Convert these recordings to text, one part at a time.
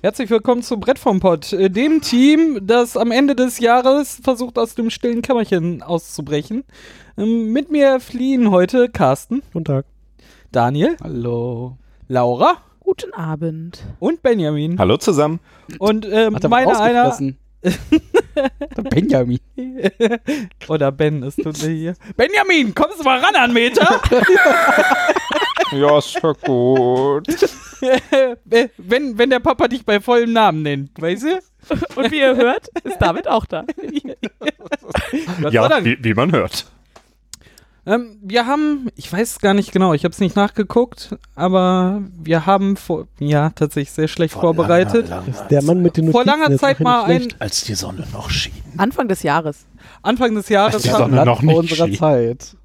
Herzlich willkommen zu Brett vom Pott, äh, dem Team, das am Ende des Jahres versucht, aus dem stillen Kämmerchen auszubrechen. Ähm, mit mir fliehen heute Carsten. Guten Tag. Daniel. Hallo. Laura. Guten Abend. Und Benjamin. Hallo zusammen. Und ähm, meine einer. Der Benjamin. Oder Ben ist hier. Benjamin, kommst du mal ran an Meter? ja, ist schon gut. wenn, wenn der Papa dich bei vollem Namen nennt, weißt du? Und wie ihr hört, ist David auch da. ja, wie, wie man hört. Ähm, wir haben, ich weiß es gar nicht genau, ich habe es nicht nachgeguckt, aber wir haben vor, ja, tatsächlich sehr schlecht vor vorbereitet. Langer, langer der Mann mit den Vor langer Zeit mal ein. Als die Sonne noch schien. Anfang des Jahres. Anfang des Jahres. Als die Sonne noch nicht unserer schien. Zeit.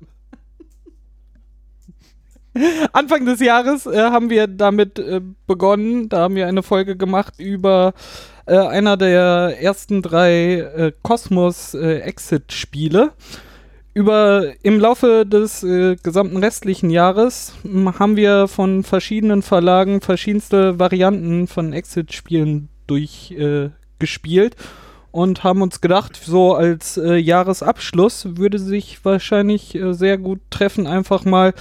Anfang des Jahres äh, haben wir damit äh, begonnen. Da haben wir eine Folge gemacht über äh, einer der ersten drei äh, Cosmos äh. Über im Laufe des äh, gesamten restlichen Jahres hm, haben wir von verschiedenen Verlagen verschiedenste Varianten von Exit-Spielen durchgespielt und haben uns gedacht, so als Jahresabschluss würde sich wahrscheinlich sehr gut treffen, einfach mal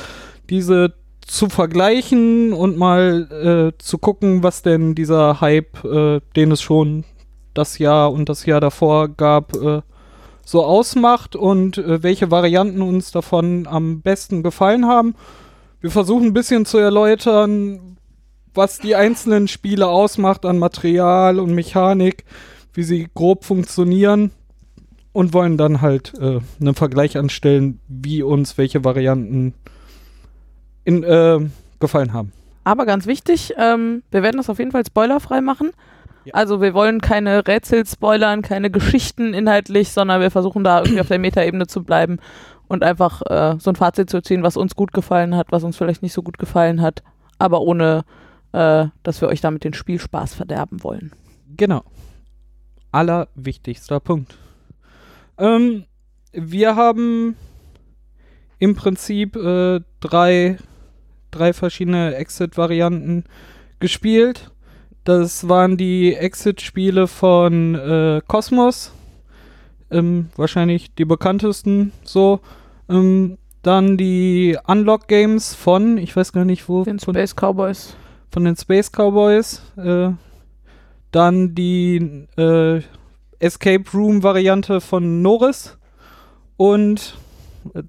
diese zu vergleichen und mal äh, zu gucken, was denn dieser Hype, äh, den es schon das Jahr und das Jahr davor gab, so ausmacht und äh, welche Varianten uns davon am besten gefallen haben. Wir versuchen ein bisschen zu erläutern, was die einzelnen Spiele ausmacht an Material und Mechanik, wie sie grob funktionieren und wollen dann halt äh, einen Vergleich anstellen, wie uns welche Varianten in, äh, gefallen haben. Aber ganz wichtig, ähm, wir werden das auf jeden Fall spoilerfrei machen. Ja. Also wir wollen keine Rätsel spoilern, keine Geschichten inhaltlich, sondern wir versuchen da irgendwie auf der Metaebene zu bleiben und einfach äh, so ein Fazit zu ziehen, was uns gut gefallen hat, was uns vielleicht nicht so gut gefallen hat, aber ohne, äh, dass wir euch damit den Spielspaß verderben wollen. Genau. Allerwichtigster Punkt. Ähm, wir haben im Prinzip äh, drei, drei verschiedene Exit-Varianten gespielt. Das waren die Exit-Spiele von äh, Cosmos. Ähm, wahrscheinlich die bekanntesten so. Ähm, dann die Unlock-Games von, ich weiß gar nicht wo. Den Space Cowboys. Von den Space Cowboys. Äh, dann die äh, Escape Room-Variante von Norris. Und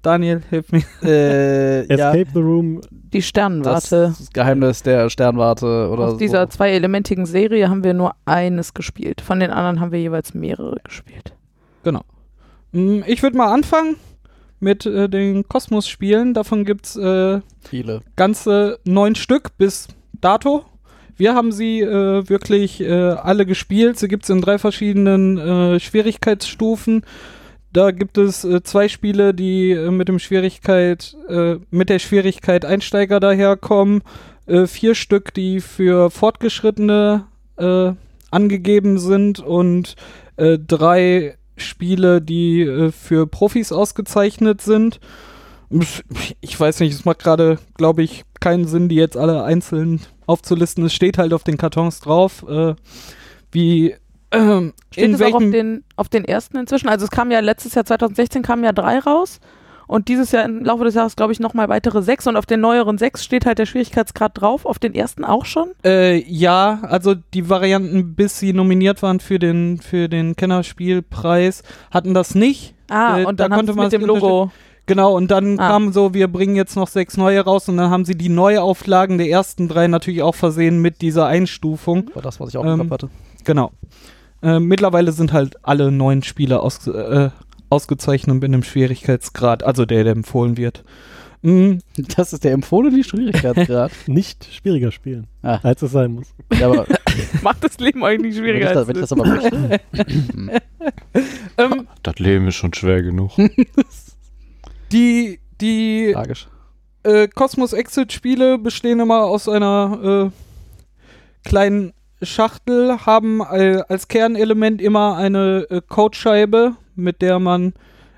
Daniel, hilf mir. Äh, Escape ja, the Room. Die Sternwarte. Das, Geheimnis der Sternwarte oder Aus dieser zweielementigen Serie haben wir nur eines gespielt. Von den anderen haben wir jeweils mehrere gespielt. Genau. Mm, ich würde mal anfangen mit äh, den Kosmos-Spielen. Davon gibt es äh, viele. Ganze neun Stück bis dato. Wir haben sie äh, wirklich äh, alle gespielt. Sie gibt es in drei verschiedenen äh, Schwierigkeitsstufen. Da gibt es äh, zwei Spiele, die äh, mit dem Schwierigkeit, äh, mit der Schwierigkeit Einsteiger daherkommen. Äh, vier Stück, die für Fortgeschrittene äh, angegeben sind und äh, drei Spiele, die für Profis ausgezeichnet sind. Ich weiß nicht, es macht gerade, glaube ich, keinen Sinn, die jetzt alle einzeln aufzulisten. Es steht halt auf den Kartons drauf, wie ähm, Steht in es auch auf den, auf den ersten inzwischen? Also es kam ja letztes Jahr 2016 kamen ja drei raus und dieses Jahr im Laufe des Jahres glaube ich nochmal weitere sechs und auf den neueren sechs steht halt der Schwierigkeitsgrad drauf, auf den ersten auch schon? Äh, ja, also die Varianten, bis sie nominiert waren für den, für den Kennerspielpreis, hatten das nicht. Ah, äh, und dann da konnte man mit dem Logo. Genau, und dann ah. kam so, wir bringen jetzt noch sechs neue raus und dann haben sie die Neuauflagen der ersten drei natürlich auch versehen mit dieser Einstufung. War das, was ich auch ähm, im Kopf hatte. Genau. Äh, mittlerweile sind halt alle neun Spiele aus, äh, ausgezeichnet mit einem Schwierigkeitsgrad, also der, der empfohlen wird. Mhm. Das ist der empfohlene Schwierigkeitsgrad. nicht schwieriger spielen, ah. als es sein muss. Ja, aber Macht das Leben eigentlich schwieriger. Wenn ich das, wenn ich das aber möchte. ähm, das Leben ist schon schwer genug. die die Tragisch. Äh, Cosmos Exit Spiele bestehen immer aus einer äh, kleinen Schachtel haben als Kernelement immer eine äh, Codescheibe, mit der man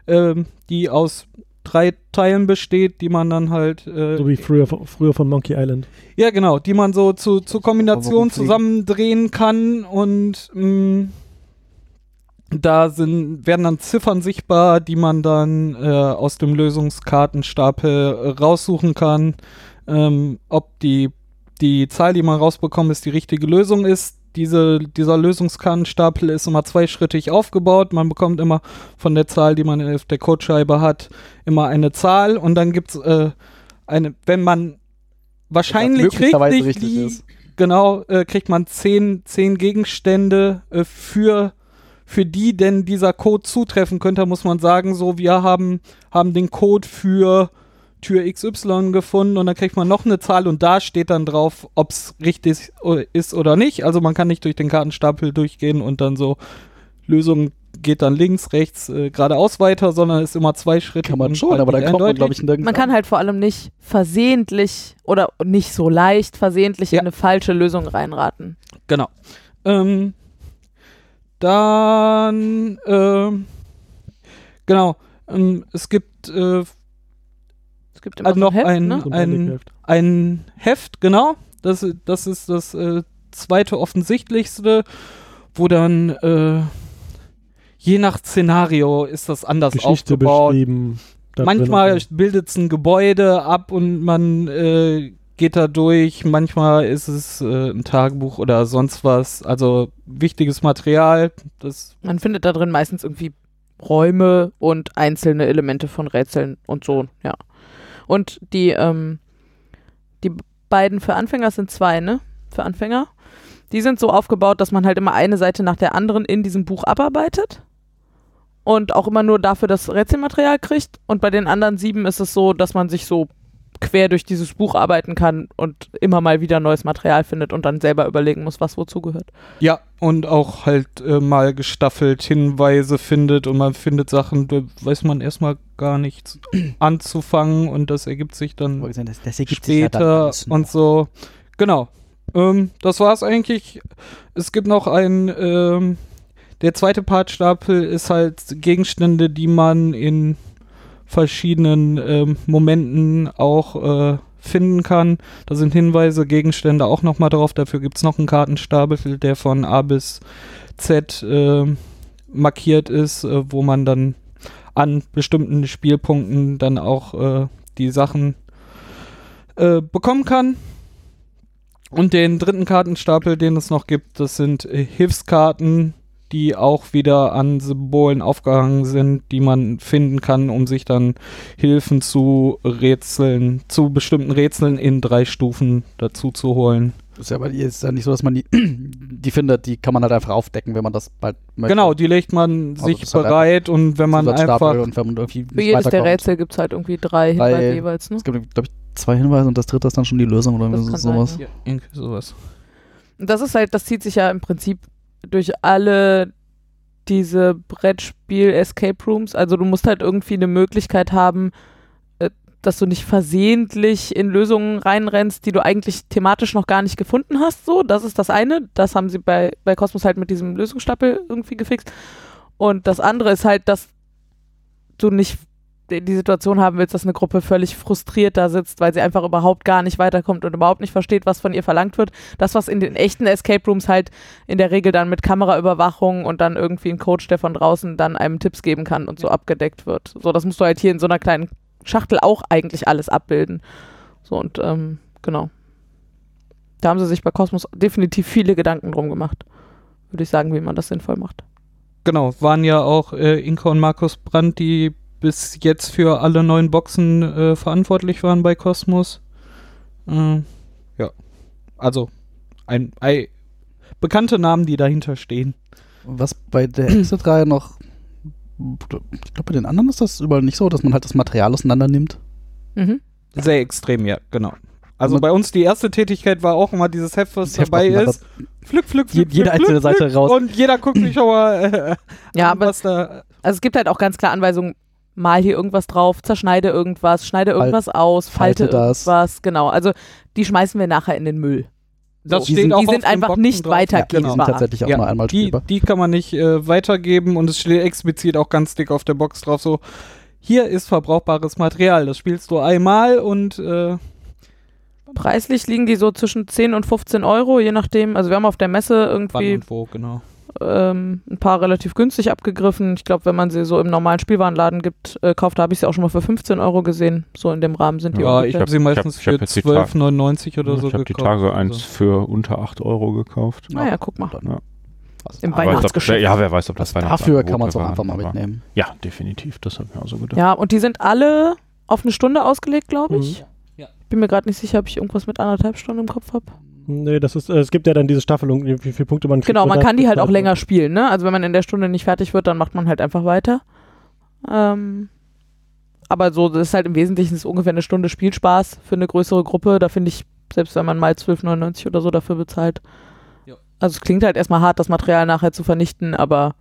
äh, die aus drei Teilen besteht, die man dann halt. Äh, so wie früher, früher von Monkey Island. Ja, genau, die man so zu, zu Kombination zusammendrehen kann und mh, mm, da sind, werden dann Ziffern sichtbar, die man dann äh, aus dem Lösungskartenstapel raussuchen kann. Ähm, ob die, die Zahl, die man rausbekommt, ist die richtige Lösung ist. Diese, dieser Lösungskartenstapel ist immer zweischrittig aufgebaut. Man bekommt immer von der Zahl, die man auf der Codescheibe hat, immer eine Zahl und dann gibt es äh, eine, wenn man wahrscheinlich richtig, richtig ist. genau, äh, kriegt man zehn, zehn Gegenstände äh, für für die denn dieser Code zutreffen könnte, muss man sagen, so, wir haben, haben den Code für Tür XY gefunden und dann kriegt man noch eine Zahl und da steht dann drauf, ob es richtig ist oder nicht. Also man kann nicht durch den Kartenstapel durchgehen und dann so Lösung geht dann links, rechts, äh, geradeaus weiter, sondern ist immer zwei Schritte. Kann man schon, aber da kommt man, glaube ich, nirgends Man kann halt vor allem nicht versehentlich oder nicht so leicht versehentlich ja. in eine falsche Lösung reinraten. Genau. Ähm, dann, äh, genau, ähm, es gibt, äh, gibt immer noch Heft, ein, ne? ein, ein Heft, genau. Das, das ist das äh, zweite offensichtlichste, wo dann äh, je nach Szenario ist das anders Geschichte aufgebaut. Beschrieben, Manchmal bildet es ein Gebäude ab und man äh, geht da durch. Manchmal ist es äh, ein Tagebuch oder sonst was. Also wichtiges Material. Das Man findet da drin meistens irgendwie Räume und einzelne Elemente von Rätseln und so, ja. Und die, ähm, die beiden für Anfänger sind zwei, ne? Für Anfänger. Die sind so aufgebaut, dass man halt immer eine Seite nach der anderen in diesem Buch abarbeitet und auch immer nur dafür das Rätselmaterial kriegt. Und bei den anderen sieben ist es so, dass man sich so quer durch dieses Buch arbeiten kann und immer mal wieder neues Material findet und dann selber überlegen muss, was wozu gehört. Ja, und auch halt äh, mal gestaffelt Hinweise findet und man findet Sachen, da weiß man erstmal gar nichts anzufangen und das ergibt sich dann das, das ergibt später sich ja dann und so. Genau. Ähm, das war's eigentlich. Es gibt noch ein, ähm, der zweite Partstapel ist halt Gegenstände, die man in verschiedenen ähm, Momenten auch äh, finden kann. Da sind Hinweise, Gegenstände auch nochmal drauf. Dafür gibt es noch einen Kartenstapel, der von A bis Z äh, markiert ist, äh, wo man dann an bestimmten Spielpunkten dann auch äh, die Sachen äh, bekommen kann. Und den dritten Kartenstapel, den es noch gibt, das sind äh, Hilfskarten, die auch wieder an Symbolen aufgehangen sind, die man finden kann, um sich dann Hilfen zu Rätseln, zu bestimmten Rätseln in drei Stufen dazu zu holen. ist ja aber ist ja nicht so, dass man die, die findet, die kann man halt einfach aufdecken, wenn man das bald möchte. Genau, die legt man also sich halt bereit und wenn man einfach. Und wenn man irgendwie Für jedes der Rätsel gibt es halt irgendwie drei Hinweise jeweils, ne? Es gibt, glaube ich, zwei Hinweise und das dritte ist dann schon die Lösung oder das sowas. Sein, ja. ja, irgendwie sowas. Das ist halt, das zieht sich ja im Prinzip durch alle diese Brettspiel-Escape Rooms. Also du musst halt irgendwie eine Möglichkeit haben, äh, dass du nicht versehentlich in Lösungen reinrennst, die du eigentlich thematisch noch gar nicht gefunden hast. So, das ist das eine. Das haben sie bei, bei Cosmos halt mit diesem Lösungsstapel irgendwie gefixt. Und das andere ist halt, dass du nicht die Situation haben willst, dass eine Gruppe völlig frustriert da sitzt, weil sie einfach überhaupt gar nicht weiterkommt und überhaupt nicht versteht, was von ihr verlangt wird. Das, was in den echten Escape Rooms halt in der Regel dann mit Kameraüberwachung und dann irgendwie ein Coach, der von draußen dann einem Tipps geben kann und so abgedeckt wird. So, das musst du halt hier in so einer kleinen Schachtel auch eigentlich alles abbilden. So und ähm, genau. Da haben sie sich bei Cosmos definitiv viele Gedanken drum gemacht. Würde ich sagen, wie man das sinnvoll macht. Genau, waren ja auch äh, Inka und Markus Brandt, die bis jetzt für alle neuen Boxen äh, verantwortlich waren bei Cosmos. Äh, ja, also ein, ein, bekannte Namen, die dahinter stehen. Was bei der Exit-Reihe noch, ich glaube bei den anderen ist das überall nicht so, dass man halt das Material auseinander nimmt. Mhm. Sehr extrem, ja, genau. Also bei uns die erste Tätigkeit war auch immer dieses Heft, was dabei ist. Pflück, pflück, pflück, Jede einzelne Seite raus. Und jeder guckt sich schon mal äh, ja, an, aber was da. Also es gibt halt auch ganz klar Anweisungen, mal hier irgendwas drauf, zerschneide irgendwas, schneide irgendwas Fal aus, falte, falte irgendwas. Genau. Also die schmeißen wir nachher in den Müll. Das so. steht die sind, auch die sind einfach Boxen nicht drauf. weitergebbar. Ja, genau. tatsächlich auch ja, einmal die, die kann man nicht äh, weitergeben und es steht explizit auch ganz dick auf der Box drauf so, hier ist verbrauchbares Material. Das spielst du einmal und äh, Preislich liegen die so zwischen 10 und 15 Euro, je nachdem. Also wir haben auf der Messe wann irgendwie und wo, genau. Ähm, ein paar relativ günstig abgegriffen. Ich glaube, wenn man sie so im normalen Spielwarenladen gibt, äh, kauft, da habe ich sie auch schon mal für 15 Euro gesehen. So in dem Rahmen sind die Ja, ungefähr. ich habe sie Ich hab- meistens ich hab für die Tage- 12,99 oder so ich habe die gekauft. Tage eins Also. für unter 8 Euro gekauft. Naja, Ah guck mal. Ja. Im aber ich Weihnachtsgeschäft. Ja, wer weiß, ob das, Weihnachts- dafür kann man es auch einfach mal mitnehmen. Ja, definitiv. Das habe ich mir auch so gedacht. Ja, und die sind alle auf eine Stunde ausgelegt, glaube ich. Mhm. Ja. Bin mir gerade nicht sicher, ob ich irgendwas mit anderthalb Stunden im Kopf habe. Nee, das ist, äh, es gibt ja dann diese Staffelung, wie viele Punkte man kriegt. Genau, man kann die halt auch länger spielen, ne? Also wenn man in der Stunde nicht fertig wird, dann macht man halt einfach weiter. Ähm, aber so, das ist halt im Wesentlichen ist ungefähr eine Stunde Spielspaß für eine größere Gruppe. Da finde ich, selbst wenn man mal 12,99 oder so dafür bezahlt. Ja. Also es klingt halt erstmal hart, das Material nachher zu vernichten, aber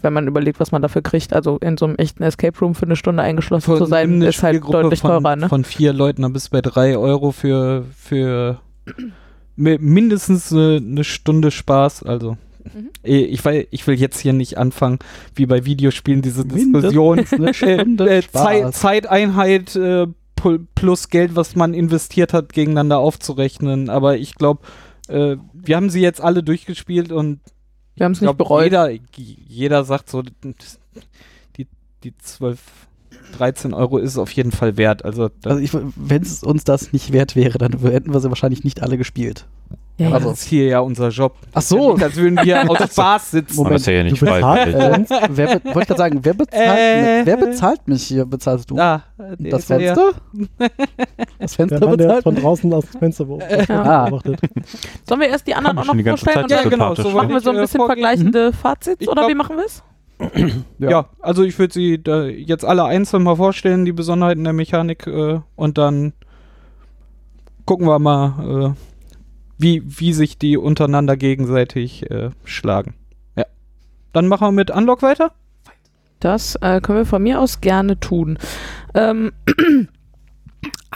wenn man überlegt, was man dafür kriegt, also in so einem echten Escape Room für eine Stunde eingeschlossen zu sein, ist halt deutlich von, teurer, ne? Von vier Leuten, dann bist du bei drei Euro für, für mindestens eine, eine Stunde Spaß. Also, Mhm. eh, ich, will, ich will jetzt hier nicht anfangen, wie bei Videospielen, diese Diskussion. eine Stunde äh, Zei Spaß. Zeiteinheit äh, plus Geld, was man investiert hat, gegeneinander aufzurechnen. Aber ich glaube, äh, wir haben sie jetzt alle durchgespielt und Wir haben es ich nicht bereut. jeder, jeder sagt so, die, die 12, 13 Euro ist es auf jeden Fall wert. Also, da, Also wenn es uns das nicht wert wäre, dann hätten wir sie wahrscheinlich nicht alle gespielt. Ja, ja. also, das ist hier ja unser Job. Ach so. Nicht, als würden wir aus Spaß sitzen. Aber das ist ja nicht Du bezahlst freiwillig. uns. Wer wollte ich gerade sagen, wer bezahlt, Äh. wer bezahlt mich hier? Bezahlst du? Ah, der das der- Fenster? Das Der Fenster Mann, der bezahlt? von draußen aus dem Fenster beobachtet. Ah. beobachtet. Sollen wir erst die anderen Kann auch noch vorstellen? Ja, genau. So machen wir so ein äh, bisschen vorgehen. vergleichende Fazits Ich oder glaub- wie machen wir es? Ja. Ja. also ich würde sie da jetzt alle einzeln mal vorstellen, die Besonderheiten der Mechanik äh, und dann gucken wir mal, äh, wie, wie sich die untereinander gegenseitig äh, schlagen. Ja. Dann machen wir mit Unlock weiter. Das äh, können wir von mir aus gerne tun. Ähm,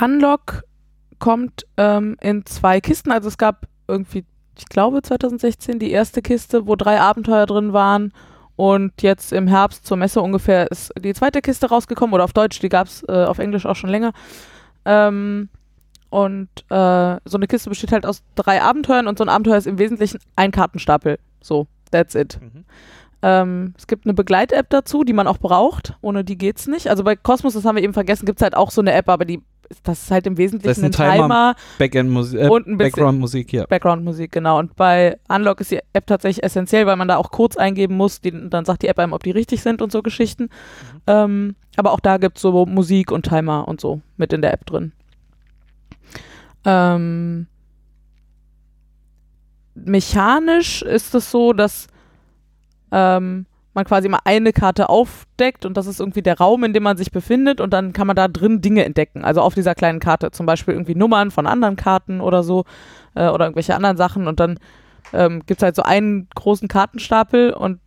Unlock kommt ähm, in zwei Kisten. Also es gab irgendwie, ich glaube 2016 die erste Kiste, wo drei Abenteuer drin waren. Und jetzt im Herbst zur Messe ungefähr ist die zweite Kiste rausgekommen. Oder auf Deutsch, die gab es äh, auf Englisch auch schon länger. Ähm, und äh, so eine Kiste besteht halt aus drei Abenteuern und so ein Abenteuer ist im Wesentlichen ein Kartenstapel. So, that's it. Ähm, es gibt eine Begleit-App dazu, die man auch braucht. Ohne die geht's nicht. Also bei Cosmos, das haben wir eben vergessen, gibt es halt auch so eine App, aber die, das ist halt im Das ist Wesentlichen ein ein Timer. Timer, Backend-Musik, äh, Und ein bisschen- Background-Musik, ja. Background-Musik, genau. Und bei Unlock ist die App tatsächlich essentiell, weil man da auch Codes eingeben muss. Die, dann sagt die App einem, ob die richtig sind und so Geschichten. Ähm, aber auch da gibt es so Musik und Timer und so mit in der App drin. Ähm, mechanisch ist es so, dass ähm, man quasi mal eine Karte aufdeckt und das ist irgendwie der Raum, in dem man sich befindet und dann kann man da drin Dinge entdecken. Also auf dieser kleinen Karte zum Beispiel irgendwie Nummern von anderen Karten oder so äh, oder irgendwelche anderen Sachen und dann ähm, gibt es halt so einen großen Kartenstapel und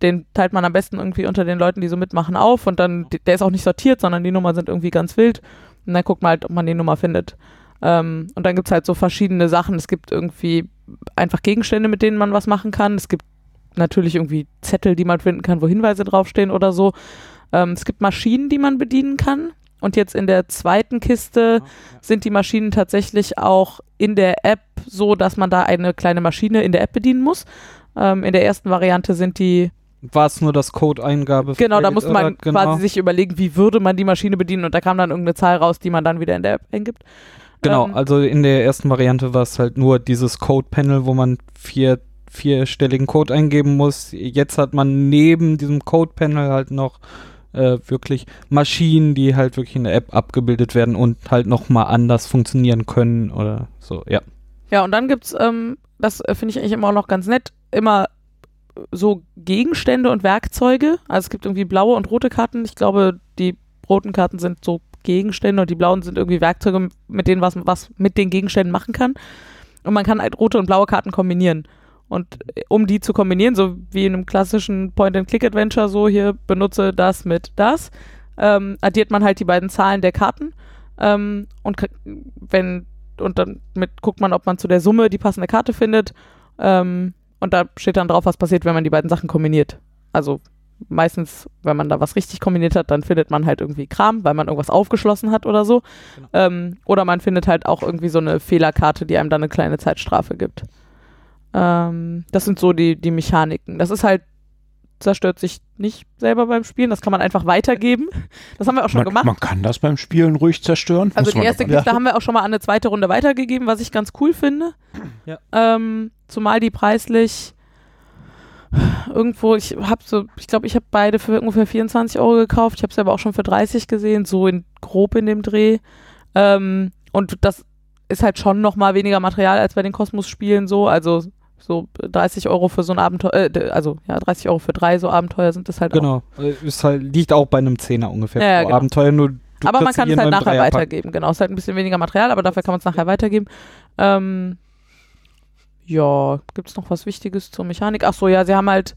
den teilt man am besten irgendwie unter den Leuten, die so mitmachen, auf und dann, der ist auch nicht sortiert, sondern die Nummern sind irgendwie ganz wild und dann guckt man halt, ob man die Nummer findet. Ähm, und dann gibt es halt so verschiedene Sachen. Es gibt irgendwie einfach Gegenstände, mit denen man was machen kann. Es gibt natürlich irgendwie Zettel, die man finden kann, wo Hinweise draufstehen oder so. Ähm, es gibt Maschinen, die man bedienen kann. Und jetzt in der zweiten Kiste sind die Maschinen tatsächlich auch in der App so, dass man da eine kleine Maschine in der App bedienen muss. Ähm, in der ersten Variante sind die, War es nur das Code-Eingabe? genau, da musste man? Genau. quasi sich überlegen, wie würde man die Maschine bedienen und da kam dann irgendeine Zahl raus, die man dann wieder in der App eingibt. Genau, Ähm, also in der ersten Variante war es halt nur dieses Code-Panel, wo man vier, vierstelligen Code eingeben muss. Jetzt hat man neben diesem Code-Panel halt noch äh, wirklich Maschinen, die halt wirklich in der App abgebildet werden und halt nochmal anders funktionieren können oder so, ja. Ja, und dann gibt's, ähm, das äh, finde ich eigentlich immer auch noch ganz nett, immer so Gegenstände und Werkzeuge. Also es gibt irgendwie blaue und rote Karten. Ich glaube, die roten Karten sind so Gegenstände und die blauen sind irgendwie Werkzeuge, mit denen was, was mit den Gegenständen machen kann. Und man kann halt rote und blaue Karten kombinieren. Und äh, um die zu kombinieren, so wie in einem klassischen Point-and-Click-Adventure, so hier benutze das mit das, ähm, addiert man halt die beiden Zahlen der Karten. Ähm, und wenn und dann mit guckt man, ob man zu der Summe die passende Karte findet. Ähm, und da steht dann drauf, was passiert, wenn man die beiden Sachen kombiniert. Also meistens, wenn man da was richtig kombiniert hat, dann findet man halt irgendwie Kram, weil man irgendwas aufgeschlossen hat oder so. Genau. Ähm, oder man findet halt auch irgendwie so eine Fehlerkarte, die einem dann eine kleine Zeitstrafe gibt. Ähm, das sind so die, die Mechaniken. Das ist halt, zerstört sich nicht selber beim Spielen, das kann man einfach weitergeben. Das haben wir auch schon Man, gemacht. man kann das beim Spielen ruhig zerstören. Also Muss die erste Kiste haben wir auch schon mal an eine zweite Runde weitergegeben, was ich ganz cool finde. Ja. Ähm, zumal die preislich irgendwo, ich habe so, ich glaube, ich habe beide für ungefähr 24 Euro gekauft. Ich habe sie aber auch schon für 30 gesehen, so in grob in dem Dreh. Ähm, und das ist halt schon noch mal weniger Material als bei den Kosmos-Spielen so. Also so 30 Euro für so ein Abenteuer, äh, also ja, 30 Euro für drei so Abenteuer sind das halt auch. Genau. Äh, Ist halt, liegt auch bei einem Zehner ungefähr Ja, ja, genau. Abenteuer, nur aber man kann es halt nachher Dreierpack. weitergeben. Genau, es ist halt ein bisschen weniger Material, aber dafür kann man es nachher weitergeben. Ähm, ja, gibt es noch was Wichtiges zur Mechanik? Ach so, ja, sie haben halt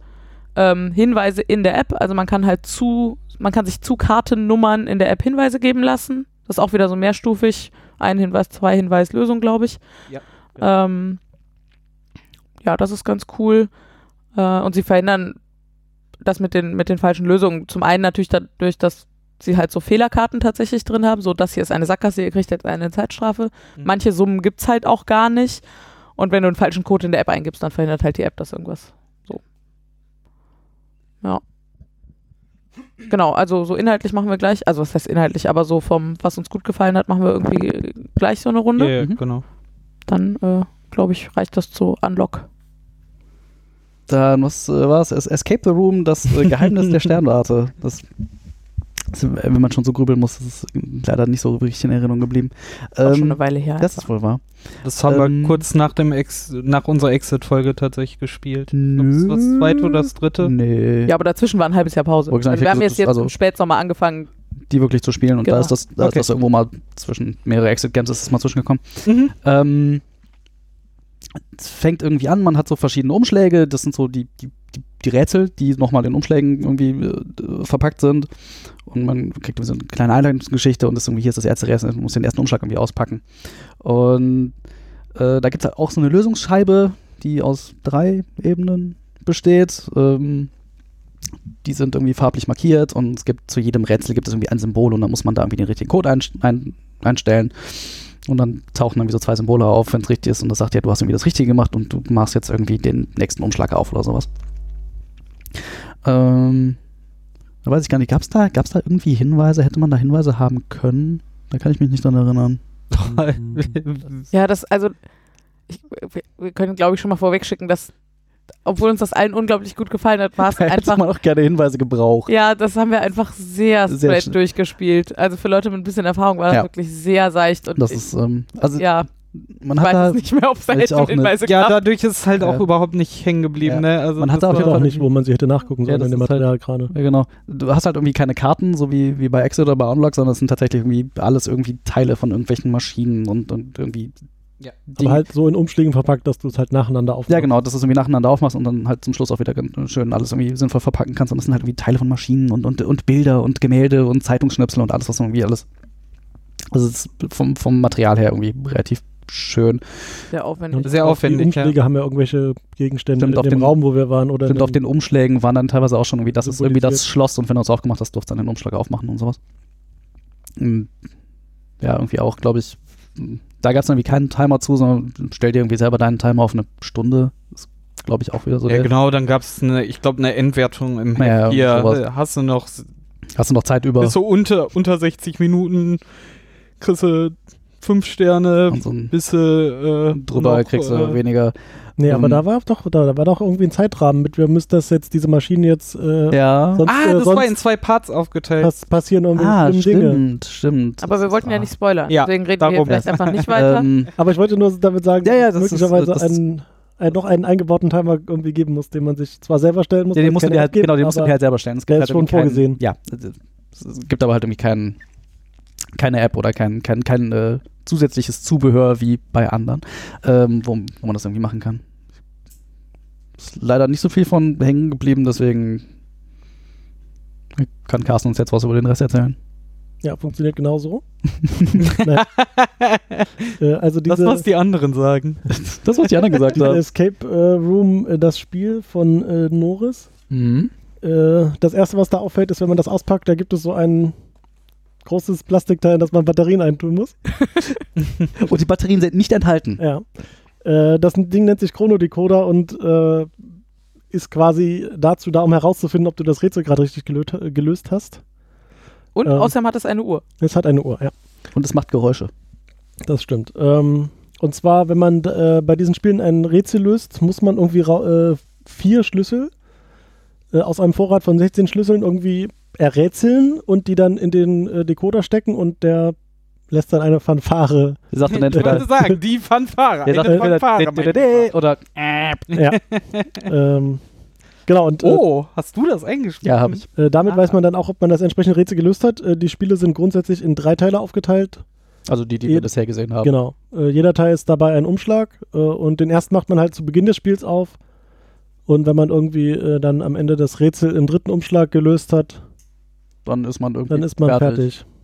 ähm, Hinweise in der App. Also man kann halt zu, man kann sich zu Kartennummern in der App Hinweise geben lassen. Das ist auch wieder so mehrstufig. Ein Hinweis, zwei Hinweis, Lösung, glaube ich. Ja. Ähm, ja, das ist ganz cool. Äh, und sie verhindern das mit den, mit den falschen Lösungen. Zum einen natürlich dadurch, dass sie halt so Fehlerkarten tatsächlich drin haben. So, das hier ist eine Sackgasse, ihr kriegt jetzt eine Zeitstrafe. Mhm. Manche Summen gibt es halt auch gar nicht. Und wenn du einen falschen Code in der App eingibst, dann verhindert halt die App das irgendwas. So. Ja. Genau, also so inhaltlich machen wir gleich, also was heißt inhaltlich, aber so vom, was uns gut gefallen hat, machen wir irgendwie gleich so eine Runde. Ja, ja, Mhm. genau. Dann, äh, glaube ich, reicht das zu Unlock. Dann, was äh, war es? Es- Escape the Room, das äh, Geheimnis der Sternwarte. Das, das, wenn man schon so grübeln muss, das ist leider nicht so richtig in Erinnerung geblieben. Auch schon Ähm, eine Weile her. das ist wohl wahr. Das haben Ähm, wir kurz nach dem Ex nach unserer Exit-Folge tatsächlich gespielt. Nö. Das zweite oder das dritte. Nee. ja, aber dazwischen war ein halbes Jahr Pause. Also wir haben jetzt, jetzt also- im Spätsommer angefangen. Die wirklich zu spielen. Und Genau. da ist das, da Okay. ist das irgendwo mal zwischen mehrere Exit-Games ist das mal zwischengekommen. Mhm. Ähm, es fängt irgendwie an, man hat so verschiedene Umschläge, das sind so die, die, die, Rätsel, die nochmal in Umschlägen irgendwie äh, verpackt sind. Und man kriegt so eine kleine Einleitungsgeschichte und das irgendwie, hier ist das erste Rätsel, man muss den ersten Umschlag irgendwie auspacken. Und äh, da gibt es halt auch so eine Lösungsscheibe, die aus drei Ebenen besteht. Ähm, die sind irgendwie farblich markiert und es gibt zu jedem Rätsel gibt es irgendwie ein Symbol und dann muss man da irgendwie den richtigen Code ein, ein, einstellen. Und dann tauchen irgendwie so zwei Symbole auf, wenn es richtig ist und das sagt ja, du hast irgendwie das Richtige gemacht und du machst jetzt irgendwie den nächsten Umschlag auf oder sowas. Ähm, da weiß ich gar nicht, gab es da, gab's da irgendwie Hinweise? Hätte man da Hinweise haben können? Da kann ich mich nicht dran erinnern. Ja, das, also, ich, wir, wir können, glaube ich, schon mal vorwegschicken, dass, obwohl uns das allen unglaublich gut gefallen hat, war es Da hätte einfach. man auch gerne Hinweise gebraucht. Ja, das haben wir einfach sehr Sehr straight schön. durchgespielt. Also für Leute mit ein bisschen Erfahrung war das Ja. wirklich sehr seicht und Das ist, ähm, also ja, man hat weiß da, es nicht mehr, ob es da hätte auch. Hinweise Ja, dadurch ist es halt auch Ja. überhaupt nicht hängen geblieben. Ja. Ne? Also Man hat da auf auch nicht, wo man sie hätte nachgucken sollen in dem ist halt- Material gerade. Ja, genau. Du hast halt irgendwie keine Karten, so wie, wie bei Exit oder bei Unlock, sondern es sind tatsächlich irgendwie alles irgendwie Teile von irgendwelchen Maschinen und, und irgendwie. Ja. die- Aber halt so in Umschlägen verpackt, dass du es halt nacheinander aufmachst. ja, genau, dass du es irgendwie nacheinander aufmachst und dann halt zum Schluss auch wieder ganz schön alles irgendwie sinnvoll verpacken kannst. Und das sind halt irgendwie Teile von Maschinen und, und, und Bilder und Gemälde und Zeitungsschnipsel und alles, was irgendwie alles. Also es ist vom, vom Material her irgendwie relativ schön. Sehr aufwendig. Und Sehr aufwendig, Die Umschläge ja. haben ja irgendwelche Gegenstände Stimmt, in auf dem den- Raum, wo wir waren. Oder Stimmt, auf den Umschlägen waren dann teilweise auch schon irgendwie, das ist irgendwie das. Schloss und wenn du es aufgemacht hast, durfst du dann den Umschlag aufmachen und sowas. Ja, irgendwie auch, glaube ich, da gab es irgendwie keinen Timer zu, sondern stell dir irgendwie selber deinen Timer auf eine Stunde. Das glaube ich auch wieder so. Ja, genau, dann gab es eine, ich glaube, eine Endwertung im Ja, ja. Hier äh, hast du noch Hast du noch Zeit über? bis so unter, unter 60 Minuten kriegst du fünf Sterne, so ein bis du äh, drüber noch, kriegst du äh, weniger. Nee, aber Ähm, da war doch, da, da war doch irgendwie ein Zeitrahmen mit, wir müssen das jetzt, diese Maschine jetzt, äh, Ja. sonst, Ah, äh, das sonst war in zwei Parts aufgeteilt. pass passieren irgendwelche Ah, schlimmen Dinge. stimmt, stimmt. Aber wir wollten ja nicht spoilern, Ja, deswegen reden darum. wir vielleicht einfach nicht weiter. Ähm, Aber ich wollte nur damit sagen, Ja, ja, dass das es ist- möglicherweise das einen, einen, noch einen eingebauten Timer irgendwie geben muss, den man sich zwar selber stellen muss. Ja, den musst du dir halt, gibt, genau, den musst du dir halt selber stellen. Es der gibt ist halt schon irgendwie keinen- vorgesehen. Ja, es gibt aber halt irgendwie keinen, keine App oder kein, kein, kein äh, zusätzliches Zubehör wie bei anderen, ähm, wo, wo man das irgendwie machen kann. Ist leider nicht so viel von hängen geblieben, deswegen kann Carsten uns jetzt was über den Rest erzählen. Ja, funktioniert genauso. Äh, also das, diese, was die anderen sagen. Das, was die anderen gesagt haben. Escape äh, Room, äh, das Spiel von äh, Norris, Mhm. äh, das erste, was da auffällt, ist, wenn man das auspackt, da gibt es so ein großes Plastikteil, in das man Batterien eintun muss. Und die Batterien sind nicht enthalten. Ja. Äh, das Ding nennt sich Chronodecoder und äh, ist quasi dazu da, um herauszufinden, ob du das Rätsel gerade richtig gelöt, äh, gelöst hast. Und Ähm. außerdem hat es eine Uhr. Es hat eine Uhr, ja. Und es macht Geräusche. Das stimmt. Ähm, und zwar, wenn man äh, bei diesen Spielen ein Rätsel löst, muss man irgendwie äh, vier Schlüssel äh, aus einem Vorrat von 16 Schlüsseln irgendwie errätseln und die dann in den äh, Decoder stecken und der lässt dann eine Fanfare. Die sagt dann Ich entweder, wollte sagen, die Fanfare. der sagt Eine entweder Fanfare, mein Lieber. oder Ja. ähm, genau, und äh, Oh, hast du das eingespielt? ja, habe ich. äh, damit Ah. weiß man dann auch, ob man das entsprechende Rätsel gelöst hat. Äh, die Spiele sind grundsätzlich in drei Teile aufgeteilt. Also die, die Ihr- wir bisher gesehen haben. Genau. Äh, jeder Teil ist dabei ein Umschlag äh, und den ersten macht man halt zu Beginn des Spiels auf. Und wenn man irgendwie äh, dann am Ende das Rätsel im dritten Umschlag gelöst hat, Dann ist man irgendwie dann ist man fertig.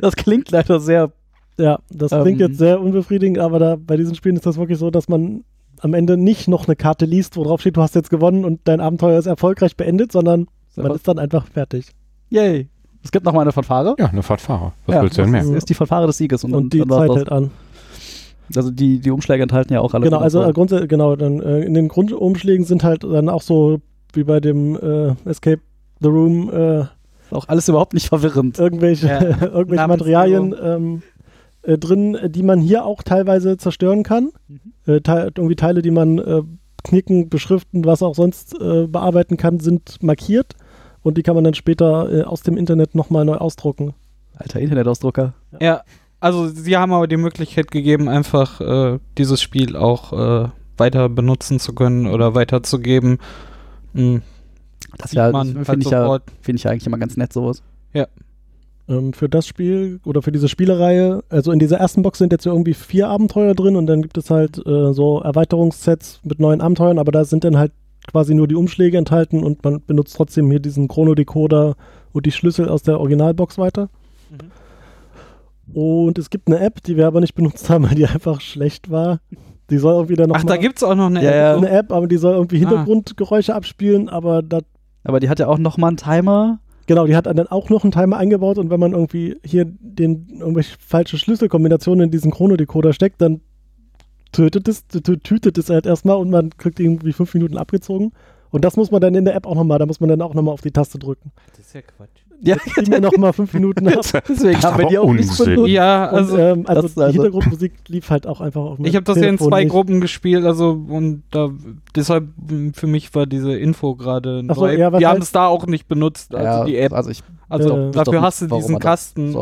Das klingt leider sehr. Ja, das Ähm. klingt jetzt sehr unbefriedigend, aber da, bei diesen Spielen ist das wirklich so, dass man am Ende nicht noch eine Karte liest, wo drauf steht, du hast jetzt gewonnen und dein Abenteuer ist erfolgreich beendet, sondern man ist dann einfach fertig. Yay. Es gibt noch mal eine Fanfare. Ja, eine Fahrtfahrer. Was Ja, willst du denn mehr? Das ist die Fanfare des Sieges. Und, Und die dann Zeit hält an. Also die, die Umschläge enthalten ja auch alle. Genau, also äh. Grundsä genau, dann äh, in den Grundumschlägen sind halt dann auch so wie bei dem äh, Escape the Room äh, auch alles überhaupt nicht verwirrend. irgendwelche, Ja. irgendwelche. Materialien ähm, äh, drin, die man hier auch teilweise zerstören kann. Äh, te irgendwie Teile, die man äh, knicken, beschriften, was auch sonst äh, bearbeiten kann, sind markiert und die kann man dann später äh, aus dem Internet nochmal neu ausdrucken. Alter Internetausdrucker. Ja, also sie haben aber die Möglichkeit gegeben, einfach äh, dieses Spiel auch äh, weiter benutzen zu können oder weiterzugeben. Hm, Das sieht ja, man finde halt ich, ja, find ich ja eigentlich immer ganz nett, sowas. Ähm, für das Spiel oder für diese Spielereihe, also in dieser ersten Box sind jetzt ja irgendwie vier Abenteuer drin und dann gibt es halt äh, so Erweiterungssets mit neuen Abenteuern, aber da sind dann halt quasi nur die Umschläge enthalten und man benutzt trotzdem hier diesen Chronodecoder und die Schlüssel aus der Originalbox weiter. Und es gibt eine App, die wir aber nicht benutzt haben, weil die einfach schlecht war. Die soll irgendwie dann noch Ach, mal, da gibt's auch noch eine Ja, App. ja. eine App, aber die soll irgendwie Ah. Hintergrundgeräusche abspielen, aber das Aber die hat ja auch noch mal einen Timer. Genau, die hat dann auch noch einen Timer eingebaut und wenn man irgendwie hier den irgendwelche falsche Schlüsselkombinationen in diesen Chronodecoder steckt, dann tötet es, tütet es halt erstmal und man kriegt irgendwie fünf Minuten abgezogen. Und das muss man dann in der App auch nochmal, da muss man dann auch nochmal auf die Taste drücken. Das ist ja Quatsch. Ja, Die mir nochmal fünf Minuten ab. deswegen haben wir die auch nicht Unsinn. benutzt. Ja, Also, also und, ähm, also das- die also- Hintergrundmusik lief halt auch einfach auf dem ich habe das ja in Telefon zwei nicht. Gruppen gespielt, also und da deshalb mh, für mich war diese Info gerade Ach so, neu. ja, Wir haben es da auch nicht benutzt, also ja, die App. Also ich Also äh, dafür hast du nicht, diesen Kasten.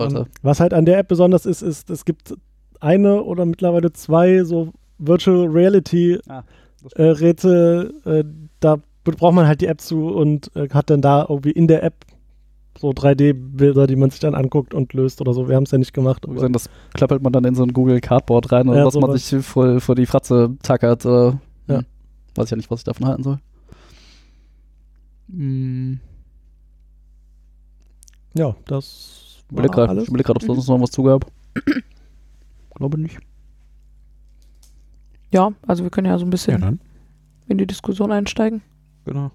Was halt an der App besonders ist, ist, es gibt eine oder mittlerweile zwei so Virtual Reality Ah, äh, Rätsel, äh, da braucht man halt die App zu und äh, hat dann da irgendwie in der App so 3D-Bilder, die man sich dann anguckt und löst oder so. Wir haben es ja nicht gemacht. Aber Das klappert man dann in so ein Google Cardboard rein, Ja, was man sich vor, vor die Fratze tackert. Äh, Ja. hm. Weiß ich ja nicht, was ich davon halten soll. Hm. ja, das Ich war grad- alles. ich überleg gerade, ob es sonst noch was zugab. Glaube nicht. Ja, also wir können ja so ein Ja, bisschen dann. in die Diskussion einsteigen. Genau.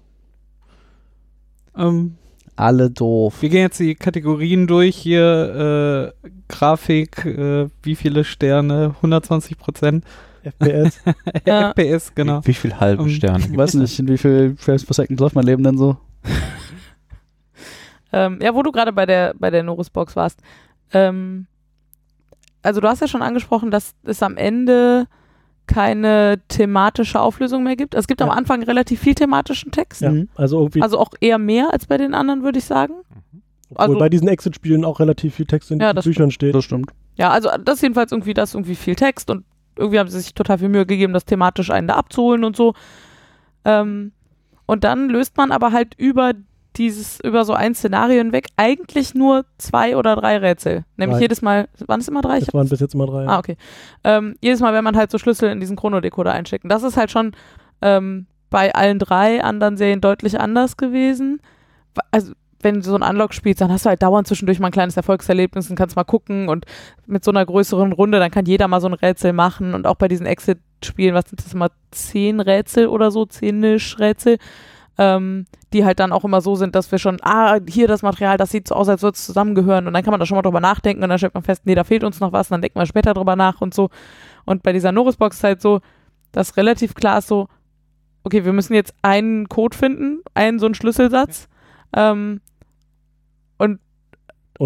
Ähm, Alle doof. wir gehen jetzt die Kategorien durch. Hier äh, Grafik, äh, wie viele Sterne? 120 Prozent. FPS. Ja. FPS, genau. Wie, wie viel halbe Ähm, Sterne? Ich weiß nicht, in wie viel Frames per Second läuft mein Leben denn so? Ähm, ja, wo du gerade bei der, bei der Norris-Box warst. Ähm, also du hast ja schon angesprochen, dass es am Ende keine thematische Auflösung mehr gibt. Es gibt am Ja. Anfang relativ viel thematischen Text. ja, Mhm. also irgendwie, Also auch eher mehr als bei den anderen, würde ich sagen. obwohl also- bei diesen Exit-Spielen auch relativ viel Text in Ja, den das Büchern steht. Das stimmt. Ja, also das ist jedenfalls irgendwie, das ist irgendwie viel Text und irgendwie haben sie sich total viel Mühe gegeben, das thematisch einen da abzuholen und so. Ähm, und dann löst man aber halt über dieses, über so ein Szenario hinweg eigentlich nur zwei oder drei Rätsel. Nämlich Drei. jedes Mal, waren es immer drei? Das waren bis jetzt immer drei. Ah, okay. Ähm, jedes Mal, wenn man halt so Schlüssel in diesen Chronodecoder einsteckt. Und das ist halt schon ähm, bei allen drei anderen Serien deutlich anders gewesen. Also, wenn du so ein Unlock spielst, dann hast du halt dauernd zwischendurch mal ein kleines Erfolgserlebnis und kannst mal gucken und mit so einer größeren Runde, dann kann jeder mal so ein Rätsel machen und auch bei diesen Exit-Spielen, was sind das immer, zehn Rätsel oder so, zehnisch Rätsel, ähm, die halt dann auch immer so sind, dass wir schon, ah, hier das Material, das sieht so aus, als würde es zusammengehören und dann kann man da schon mal drüber nachdenken und dann stellt man fest, nee, da fehlt uns noch was und dann denkt man später drüber nach und so. Und bei dieser Norrisbox ist halt so, dass relativ klar ist so, okay, wir müssen jetzt einen Code finden, einen so einen Schlüsselsatz. Ähm, Und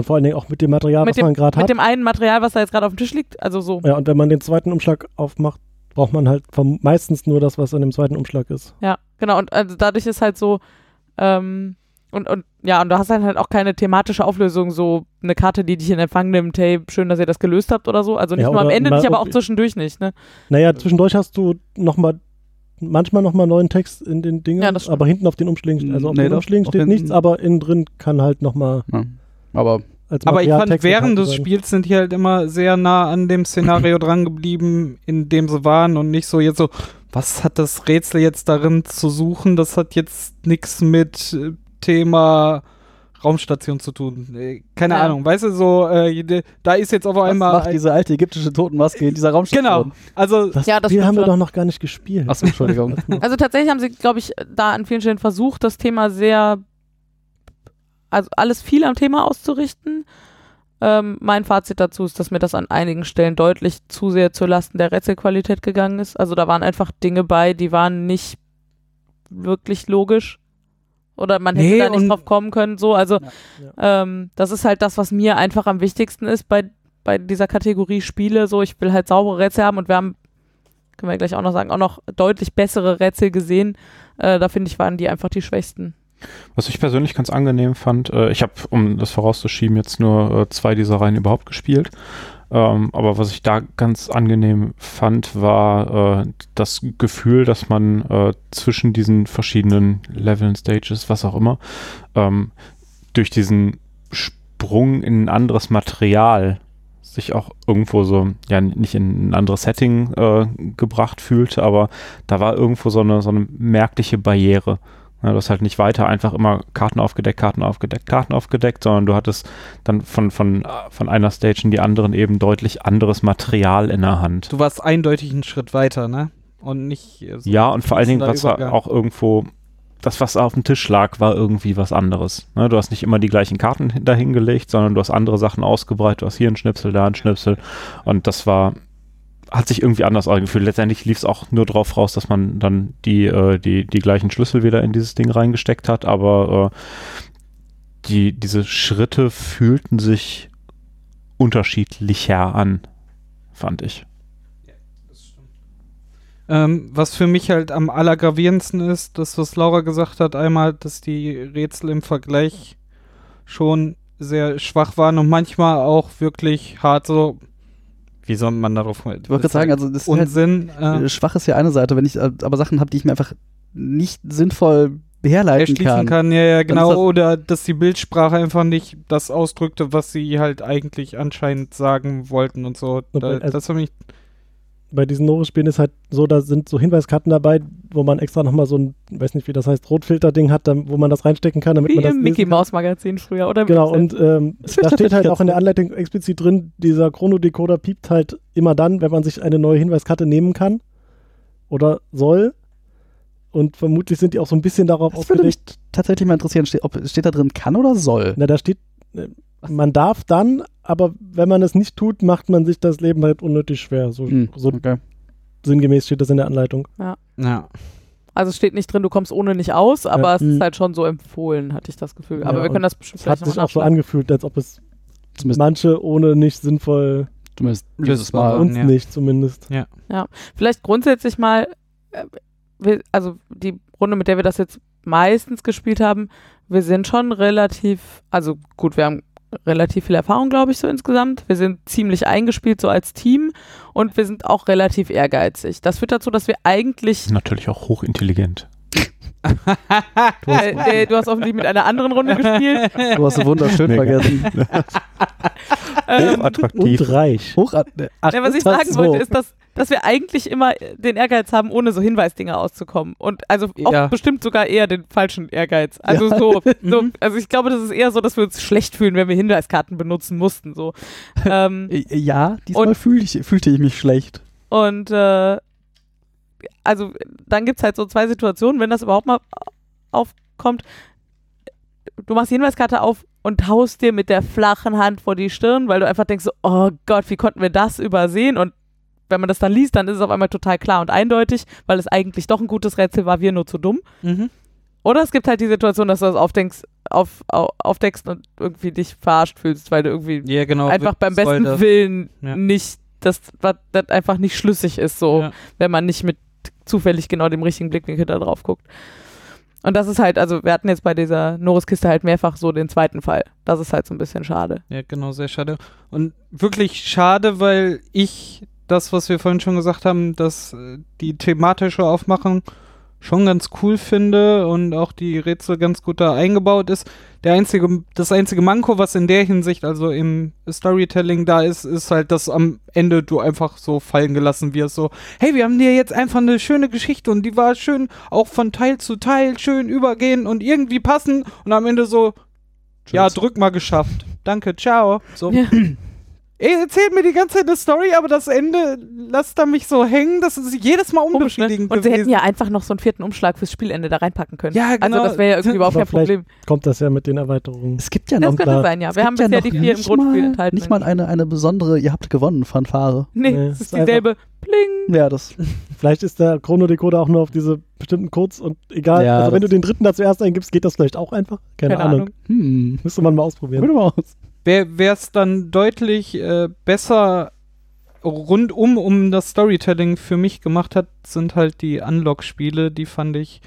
vor allen Dingen auch mit dem Material, mit was dem, man gerade mit hat. dem einen Material, was da jetzt gerade auf dem Tisch liegt. Also so. Ja, und wenn man den zweiten Umschlag aufmacht, braucht man halt vom, meistens nur das, was an dem zweiten Umschlag ist. Ja, genau. Und also dadurch ist halt so, ähm, und, und ja, und du hast dann halt auch keine thematische Auflösung, so eine Karte, die dich in Empfang nimmt, hey, schön, dass ihr das gelöst habt oder so. Also nicht Ja, nur am Ende mal nicht, aber auch zwischendurch nicht, ne? Naja, zwischendurch hast du noch mal manchmal nochmal neuen Text in den Dingen, Ja, das stimmt. aber hinten auf den Umschlägen, also auf Nee, den doch, Umschlägen auf steht nichts, aber innen drin kann halt nochmal Ja. Aber Aber ich fand, Materialtext während des. Spiels sind die halt immer sehr nah an dem Szenario dran geblieben, in dem sie waren und nicht so jetzt so, was hat das Rätsel jetzt darin zu suchen? Das hat jetzt nichts mit äh, Thema Raumstation zu tun. Äh, Keine Ja. Ahnung, weißt du, so, äh, da ist jetzt auf was einmal. macht diese alte ägyptische Totenmaske in dieser Raumstation? genau, also Das Ja, das Spiel haben wir doch noch gar nicht gespielt. Achso, Entschuldigung. Also tatsächlich haben sie, glaube ich, da an vielen Stellen versucht, das Thema sehr, also alles viel am Thema auszurichten. Ähm, mein Fazit dazu ist, dass mir das an einigen Stellen deutlich zu sehr zur Lasten der Rätselqualität gegangen ist. Also da waren einfach Dinge bei, die waren nicht wirklich logisch. Oder man hätte Nee, da nicht drauf kommen können. So, also Ja. ähm, das ist halt das, was mir einfach am wichtigsten ist bei, bei dieser Kategorie Spiele. So, ich will halt saubere Rätsel haben und wir haben, können wir gleich auch noch sagen, auch noch deutlich bessere Rätsel gesehen. Äh, da finde ich, waren die einfach die schwächsten. Was ich persönlich ganz angenehm fand, äh, ich habe, um das vorauszuschieben, jetzt nur äh, zwei dieser Reihen überhaupt gespielt. Ähm, aber was ich da ganz angenehm fand, war äh, das Gefühl, dass man äh, zwischen diesen verschiedenen Leveln, Stages, was auch immer, ähm, durch diesen Sprung in ein anderes Material sich auch irgendwo so, ja, nicht in ein anderes Setting äh, gebracht fühlte, aber da war irgendwo so eine, so eine merkliche Barriere. Ja, du hast halt nicht weiter einfach immer Karten aufgedeckt, Karten aufgedeckt, Karten aufgedeckt, sondern du hattest dann von, von, von einer Stage in die anderen eben deutlich anderes Material in der Hand. du warst eindeutig einen Schritt weiter, ne? Und nicht. äh, so Ja, und vor allen Dingen, was war auch irgendwo, das, was auf dem Tisch lag, war irgendwie was anderes. Ne, du hast nicht immer die gleichen Karten hin- dahingelegt, sondern du hast andere Sachen ausgebreitet. Du hast hier einen Schnipsel, da einen Schnipsel. Und das war, hat sich irgendwie anders angefühlt. Letztendlich lief es auch nur drauf raus, dass man dann die, äh, die, die gleichen Schlüssel wieder in dieses Ding reingesteckt hat, aber äh, die, diese Schritte fühlten sich unterschiedlicher an, fand ich. Ähm, was für mich halt am allergravierendsten ist, das, was Laura gesagt hat, einmal, dass die Rätsel im Vergleich schon sehr schwach waren und manchmal auch wirklich hart so. Wie soll man darauf? Ich wollte gerade sagen, also das ist halt, Unsinn. äh, Äh, schwach ist ja eine Seite, wenn ich äh, aber Sachen habe, die ich mir einfach nicht sinnvoll beherleiten erschließen kann. kann. ja, ja, genau. das- Oder dass die Bildsprache einfach nicht das ausdrückte, was sie halt eigentlich anscheinend sagen wollten und so. Und Da, also- das für mich. Bei diesen Norris-Spielen ist halt so, da sind so Hinweiskarten dabei, wo man extra nochmal so ein, weiß nicht, wie das heißt, Rotfilter-Ding hat, dann, wo man das reinstecken kann, damit Wie man das im lesen Mickey kann. Maus Magazin früher, oder? Genau, und ähm, da steht halt auch in der Anleitung explizit drin, dieser Chronodecoder piept halt immer dann, wenn man sich eine neue Hinweiskarte nehmen kann oder soll. Und vermutlich sind die auch so ein bisschen darauf Das würde mich ausgelegt. tatsächlich mal interessieren, steht, ob, steht da drin kann oder soll? Na, da steht, äh, man darf dann, aber wenn man es nicht tut, macht man sich das Leben halt unnötig schwer. So, Hm, so okay. sinngemäß steht das in der Anleitung. Ja. Also es steht nicht drin, du kommst ohne nicht aus, aber Ja. es ist Mhm. halt schon so empfohlen, hatte ich das Gefühl. Aber Ja, wir können das bestimmt Es hat sich auch so angefühlt, als ob es Zumindest, manche ohne nicht sinnvoll, zumindest dieses Mal. uns- ja. nicht zumindest. Vielleicht grundsätzlich mal, äh, also die Runde, mit der wir das jetzt meistens gespielt haben, wir sind schon relativ, also gut, wir haben relativ viel Erfahrung, glaube ich, so insgesamt. Wir sind ziemlich eingespielt so als Team und wir sind auch relativ ehrgeizig. Das führt dazu, dass wir eigentlich, Natürlich auch hochintelligent. Äh, äh, du hast offensichtlich mit einer anderen Runde gespielt. Du hast so wunderschön Mega. vergessen. Ähm, Hochattraktiv. Und reich. Hoch, äh, ach, Ja, was ich sagen so. wollte, ist, dass, dass wir eigentlich immer den Ehrgeiz haben, ohne so Hinweisdinger auszukommen. Und also oft Ja. bestimmt sogar eher den falschen Ehrgeiz. Also so, so, also ich glaube, das ist eher so, dass wir uns schlecht fühlen, wenn wir Hinweiskarten benutzen mussten. So. ähm, Äh, Ja, diesmal Und- fühl ich, fühlte ich mich schlecht. und äh, also dann gibt es halt so zwei Situationen, wenn das überhaupt mal aufkommt. Du machst die Hinweiskarte auf und haust dir mit der flachen Hand vor die Stirn, weil du einfach denkst, oh Gott, wie konnten wir das übersehen? Und wenn man das dann liest, dann ist es auf einmal total klar und eindeutig, weil es eigentlich doch ein gutes Rätsel war, wir nur zu dumm. Mhm. Oder es gibt halt die Situation, dass du das aufdenkst, auf, au, aufdeckst und irgendwie dich verarscht fühlst, weil du irgendwie Ja, genau. einfach beim besten. Willen Ja. nicht, das, was- das einfach nicht schlüssig ist, so, Ja. wenn man nicht mit zufällig genau dem richtigen Blickwinkel da drauf guckt. Und das ist halt, also wir hatten jetzt bei dieser Norris-Kiste halt mehrfach so den zweiten Fall. Das ist halt so ein bisschen schade. Ja, genau, sehr schade. Und wirklich schade, weil ich das, was wir vorhin schon gesagt haben, dass äh, die thematische Aufmachung schon ganz cool finde und auch die Rätsel ganz gut da eingebaut ist. Der einzige, das einzige Manko, was in der Hinsicht, also im Storytelling da ist, ist halt, dass am Ende du einfach so fallen gelassen wirst. So, hey, wir haben dir jetzt einfach eine schöne Geschichte und die war schön auch von Teil zu Teil schön übergehen und irgendwie passen und am Ende so, ja, drück mal geschafft. Danke, ciao. So. Ja. Ihr erzählt mir die ganze Zeit eine Story, aber das Ende lasst da mich so hängen, das ist jedes Mal ne? unbefriedigend Und sie hätten ja einfach noch so einen vierten Umschlag fürs Spielende da reinpacken können. Ja, genau. Also das wäre ja irgendwie überhaupt kein Problem. Kommt das ja mit den Erweiterungen. Es gibt ja Das noch, könnte klar. sein, ja. es Wir haben gibt bisher ja die noch vier im nicht Grundspiel mal, enthalten. Nicht mal eine, eine besondere, ihr habt gewonnen, Fanfare. Nee, Nee, es ist ist dieselbe. Pling. Ja, das. Vielleicht ist der Chronodecoder auch nur auf diese bestimmten Codes und egal. Ja, also wenn du das- den dritten da zuerst eingibst, geht das vielleicht auch einfach. Keine, Keine Ahnung. Ahnung. Hm. Müsste man mal ausprobieren. Probier mal aus. Wäre es dann deutlich äh, besser rundum um das Storytelling für mich gemacht hat, sind halt die Unlock-Spiele, die fand ich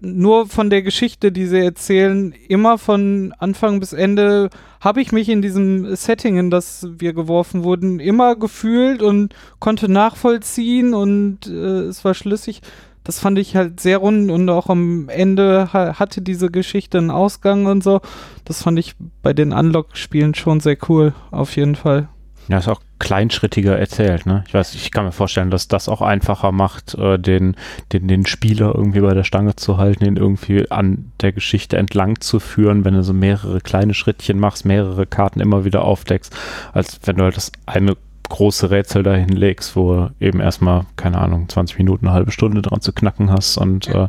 nur von der Geschichte, die sie erzählen, immer von Anfang bis Ende habe ich mich in diesem Setting, in das wir geworfen wurden, immer gefühlt und konnte nachvollziehen und äh, es war schlüssig. Das fand ich halt sehr rund und auch am Ende ha hatte diese Geschichte einen Ausgang und so. Das fand ich bei den Unlock-Spielen schon sehr cool, auf jeden Fall. Ja, ist auch kleinschrittiger erzählt, ne? Ich weiß, ich kann mir vorstellen, dass das auch einfacher macht, äh, den, den, den Spieler irgendwie bei der Stange zu halten, ihn irgendwie an der Geschichte entlang zu führen, wenn du so mehrere kleine Schrittchen machst, mehrere Karten immer wieder aufdeckst, als wenn du halt das eine große Rätsel dahin legst, wo du eben erstmal, keine Ahnung, 20 Minuten, eine halbe Stunde dran zu knacken hast und äh,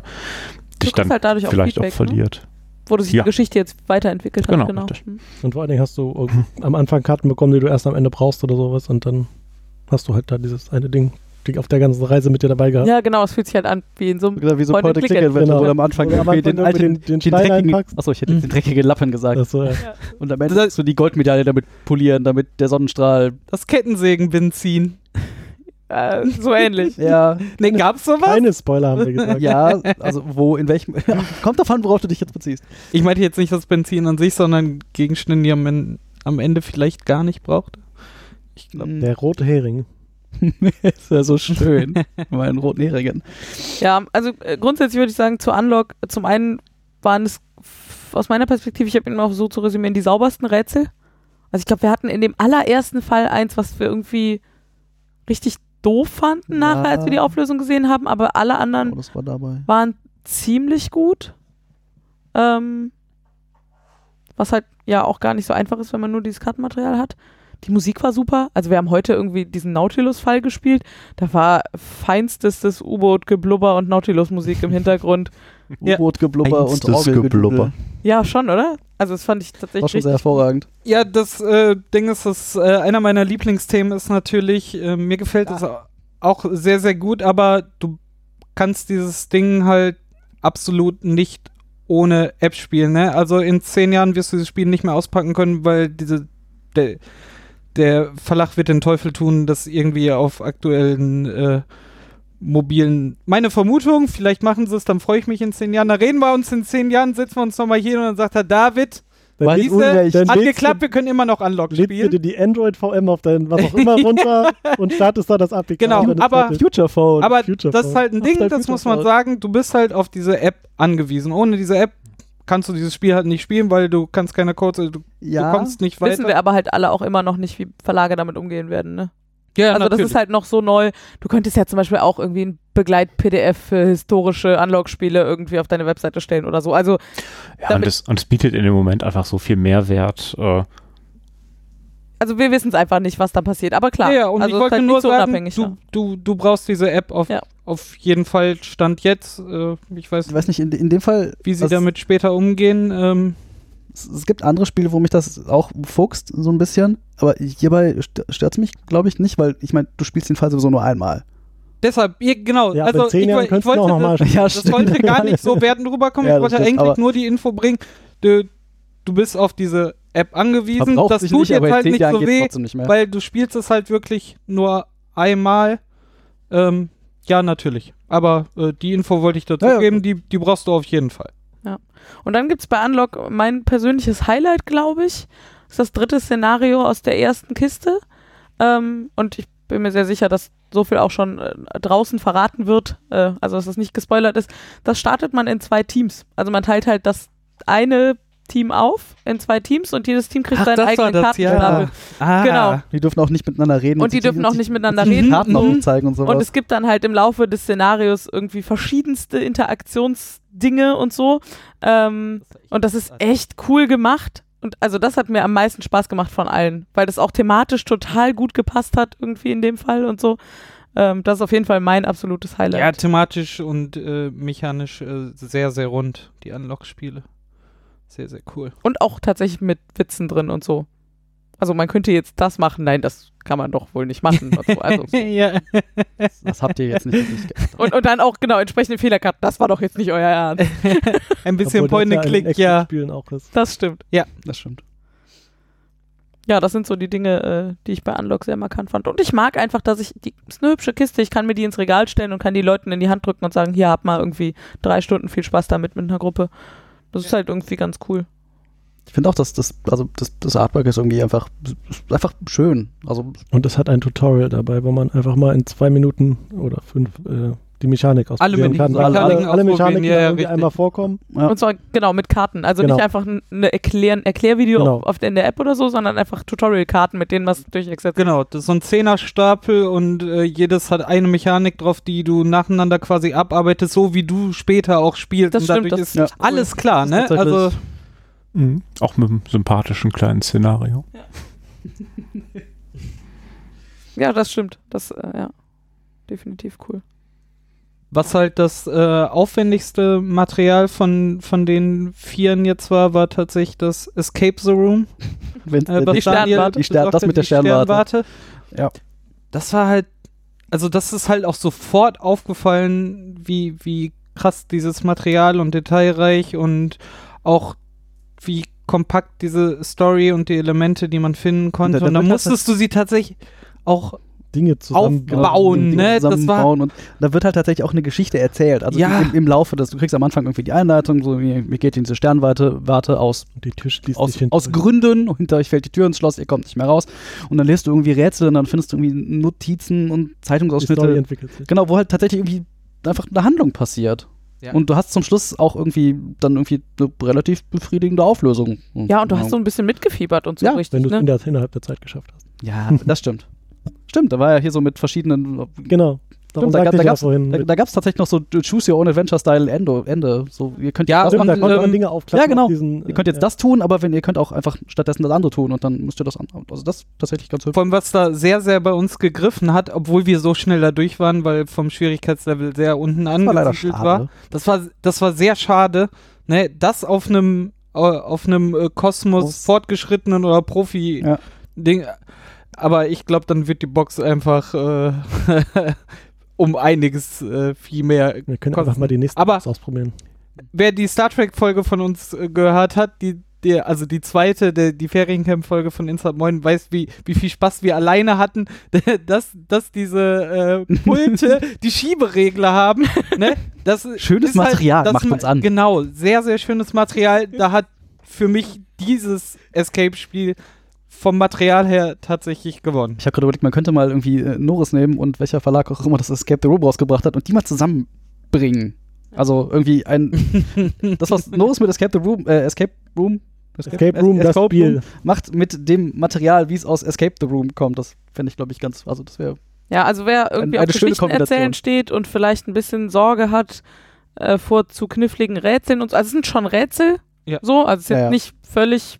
dich dann halt dadurch auch vielleicht auch Feedback, ne? verliert. Wo du sich Ja. die Geschichte jetzt weiterentwickelt Genau, hast. Genau. richtig. Hm. Und vor allen Dingen hast du irgend- am Anfang Karten bekommen, die du erst am Ende brauchst oder sowas und dann hast du halt da dieses eine Ding die auf der ganzen Reise mit dir dabei gehabt. Ja, genau, es fühlt sich halt an wie in so einem Wie so Point and Point Click Adventure, Genau. wo du am Anfang Oder am irgendwie Anfang den den- den den dreckigen, einpackst. achso, ich hätte den dreckigen Lappen gesagt. Das so, ja. Und am Ende sollst du die Goldmedaille damit polieren, damit der Sonnenstrahl, Das Kettensägenbenzin. äh, so ähnlich. ja, Ne, gab's sowas? Keine Spoiler haben wir gesagt. ja, also wo, in welchem, kommt davon, worauf du dich jetzt beziehst. Ich meinte jetzt nicht das Benzin an sich, sondern Gegenstände, die man am Ende vielleicht gar nicht brauchte. Ich glaube. Der rote Hering. ist ja so schön, meinen roten Heringen. Ja, also äh, grundsätzlich würde ich sagen, zu Unlock, zum einen waren es aus meiner Perspektive, ich habe ihn mal so zu resümieren, die saubersten Rätsel. Also ich glaube, wir hatten in dem allerersten Fall eins, was wir irgendwie richtig doof fanden nachher, Ja. als wir die Auflösung gesehen haben, aber alle Oh, anderen das war dabei. waren ziemlich gut. Ähm, was halt ja auch gar nicht so einfach ist, wenn man nur dieses Kartenmaterial hat. Die Musik war super. Also wir haben heute irgendwie diesen Nautilus-Fall gespielt. Da war feinstestes U-Boot-Geblubber und Nautilus-Musik im Hintergrund. Ja. U-Boot-Geblubber und Einstes Orgelgeblubber. Geblubber. Ja, schon, oder? Also das fand ich War tatsächlich schon sehr hervorragend. Ja, das äh, Ding ist, das, äh, einer meiner Lieblingsthemen ist natürlich, äh, mir gefällt es auch sehr, sehr gut, aber du kannst dieses Ding halt absolut nicht ohne App spielen. Ne? Also in zehn Jahren wirst du dieses Spiel nicht mehr auspacken können, weil diese der, der Verlag wird den Teufel tun, das irgendwie auf aktuellen äh, mobilen. Meine Vermutung, vielleicht machen sie es, dann freue ich mich in zehn Jahren. Da reden wir uns in zehn Jahren, setzen wir uns nochmal hier und dann sagt er, David, Dann Unrecht. dann hat geklappt, wir können immer noch Unlock spielen. bitte die Android-VM auf dein was auch immer runter und startest da das APK. Genau, aber. Future Phone. Aber Future das ist halt ein Ding, das muss man sagen, du bist halt auf diese App angewiesen. Ohne diese App kannst du dieses Spiel halt nicht spielen, weil du kannst keine Codes, also du, ja, du kommst nicht Wissen weiter. wir aber halt alle auch immer noch nicht, wie Verlage damit umgehen werden, ne? ja, also das ist halt noch so neu. Du könntest ja zum Beispiel auch irgendwie ein Begleit-PDF für historische Unlock-Spiele irgendwie auf deine Webseite stellen oder so. Also Ja, und es, und es bietet in dem Moment einfach so viel Mehrwert. Äh, Also wir wissen es einfach nicht, was da passiert. Aber klar, ja, ja, und also ich wollte halt nur nicht so sagen, unabhängig. du, ja. du, du brauchst diese App auf, Ja. Auf jeden Fall Stand jetzt. Äh, ich weiß Ich weiß nicht, in, in dem Fall, wie sie damit später umgehen. Ähm, es, es gibt andere Spiele, wo mich das auch fuchst, so ein bisschen. Aber hierbei stört es mich, glaube ich, nicht, weil ich meine, du spielst den Fall sowieso nur einmal. deshalb, ihr, genau. Ja, also ich, ich du wollte auch noch mal das, Ja, das sollte gar nicht so werden rüberkommen. Ja, ich wollte stimmt, eigentlich nur die Info bringen. Du, du bist auf diese App angewiesen. Verbraucht Das tut nicht, jetzt halt nicht Jahren so weh, nicht weil du spielst es halt wirklich nur einmal. Ähm, ja, natürlich. Aber äh, die Info wollte ich dazu Ja, ja. geben, die, die brauchst du auf jeden Fall. Und dann gibt es bei Unlock mein persönliches Highlight, glaube ich. Das ist das dritte Szenario aus der ersten Kiste. Ähm, und ich bin mir sehr sicher, dass so viel auch schon äh, draußen verraten wird, äh, also dass das nicht gespoilert ist. Das startet man in zwei Teams. Also man teilt halt das eine Team auf in zwei Teams und jedes Team kriegt seinen eigenen Kartenstapel. Ah. Genau. Die dürfen auch nicht miteinander reden. Und die sich- dürfen auch nicht miteinander reden. Karten Mhm. zeigen und sowas. Und es gibt dann halt im Laufe des Szenarios irgendwie verschiedenste Interaktionsdinge und so. Ähm, und das ist echt cool gemacht. Und also das hat mir am meisten Spaß gemacht von allen, weil das auch thematisch total gut gepasst hat, irgendwie in dem Fall und so. Ähm, das ist auf jeden Fall mein absolutes Ja, Highlight. thematisch und äh, mechanisch äh, sehr, sehr rund, die Unlock-Spiele. Sehr, sehr cool. Und auch tatsächlich mit Witzen drin und so. Also man könnte jetzt das machen, nein, das kann man doch wohl nicht machen. Und, so. also, so. ja. das habt ihr jetzt nicht wirklich und, und dann auch genau entsprechende Fehlerkarten. Das war doch jetzt nicht euer Ernst. Ein bisschen Obwohl das Point-and-Click, in ja. Spielen auch ist. Das stimmt. Das stimmt. Ja, das sind so die Dinge, äh, die ich bei Unlock sehr markant fand. Und ich mag einfach, dass ich, die ist eine hübsche Kiste, ich kann mir die ins Regal stellen und kann die Leuten in die Hand drücken und sagen, hier, hab mal irgendwie drei Stunden viel Spaß damit mit einer Gruppe. Das ist halt irgendwie ganz cool. Ich finde auch, dass das, also das, das Artwork ist irgendwie einfach, ist einfach schön. Also Und es hat ein Tutorial dabei, wo man einfach mal in zwei Minuten oder fünf äh, die Mechanik Alle ausprobieren mit- kann. alle- alle, alle alle Mechaniken ja, ja, irgendwie richtig. einmal vorkommen. Ja. Und zwar genau mit Karten. Also Genau. nicht einfach ein eine Erklären, Erklärvideo Genau. auf, in der App oder so, sondern einfach Tutorial-Karten, mit denen man es durchexerziert. Genau, das ist so ein Zehnerstapel und äh, jedes hat eine Mechanik drauf, die du nacheinander quasi abarbeitest, so wie du später auch spielst. Das und stimmt, dadurch das ist Ja. alles klar, ne? Also Mhm. Auch mit einem sympathischen kleinen Szenario. Ja, das stimmt. Das, äh, ja, definitiv cool. Was halt das äh, aufwendigste Material von, von den Vieren jetzt war, war tatsächlich das Escape the Room. wenn, Äh, was Die Sternwarte. Die Stern- das mit der die Sternwarte. Ja. Das war halt, also das ist halt auch sofort aufgefallen, wie, wie krass dieses Material und detailreich und auch wie kompakt diese Story und die Elemente, die man finden konnte. Und dann wird das musstest du sie tatsächlich auch Dinge zusammen Aufbauen, Dinge ne? Zusammenbauen und da wird halt tatsächlich auch eine Geschichte erzählt. Also Ja. im, im Laufe des, du kriegst am Anfang irgendwie die Einleitung, so wie, mir geht in diese Sternwarte Warte aus, die Tür schließt aus, sich hinter aus Gründen, hinter euch fällt die Tür ins Schloss, ihr kommt nicht mehr raus. Und dann lässt du irgendwie Rätsel und dann findest du irgendwie Notizen und Die Story Zeitungsausschnitte. entwickelt sich. Genau, wo halt tatsächlich irgendwie einfach eine Handlung passiert. Ja. Und du hast zum Schluss auch irgendwie dann irgendwie eine relativ befriedigende Auflösung. Ja, und du hast so ein bisschen mitgefiebert und so Ja, richtig, Wenn du es ne? innerhalb der Zeit geschafft hast. Ja, das stimmt. Stimmt, da war ja hier so mit verschiedenen. Genau. Stimmt, da, da ja da, da gab's tatsächlich noch so Choose Your Own Adventure-Style Ende, Ende. So, ihr könnt Ja, jetzt das Stimmt, da machen, konnte man ähm, Dinge aufklappen. ja, genau. auf Diesen, ihr könnt jetzt äh, das tun, aber wenn ihr könnt auch einfach stattdessen das andere tun und dann müsst ihr das an. Also das ist tatsächlich ganz hübsch. Vor allem, was da sehr, sehr bei uns gegriffen hat, obwohl wir so schnell da durch waren, weil vom Schwierigkeitslevel sehr unten Das war leider angesiedelt schade. war. Das war, das war sehr schade, ne, das auf einem äh, auf einem äh, Kosmos fortgeschrittenen oder Profi Ja. Aber ich glaube, dann wird die Box einfach äh, um einiges äh, viel mehr. Wir können kosten. einfach mal die nächste Aber- Box ausprobieren. Wer die Star Trek Folge von uns äh, gehört hat, die die, also die zweite, der, die Feriencamp-Folge von Inside Moin, weiß, wie, wie viel Spaß wir alleine hatten, dass, dass diese äh, Pulte die Schieberegler haben. Ne? Das Schönes halt- Material, das macht ma- uns an. Genau, sehr, sehr schönes Material. Da hat für mich dieses Escape-Spiel vom Material her tatsächlich gewonnen. Ich habe gerade überlegt, man könnte mal irgendwie äh, Norris nehmen und welcher Verlag auch immer das Escape the Room rausgebracht hat und die mal zusammenbringen. Also irgendwie ein. das, was Norris mit Escape the Room, äh, Escape Room. Escape Room, das Escape Spiel. Room macht mit dem Material, wie es aus Escape the Room kommt. Das fände ich, glaube ich, ganz. Also, das wäre. Ja, also wer irgendwie eine auf schöne Geschichten erzählen Kombination. steht und vielleicht ein bisschen Sorge hat äh, vor zu kniffligen Rätseln und so. Also es sind schon Rätsel, Ja. so, also es ist Ja, jetzt ja. nicht völlig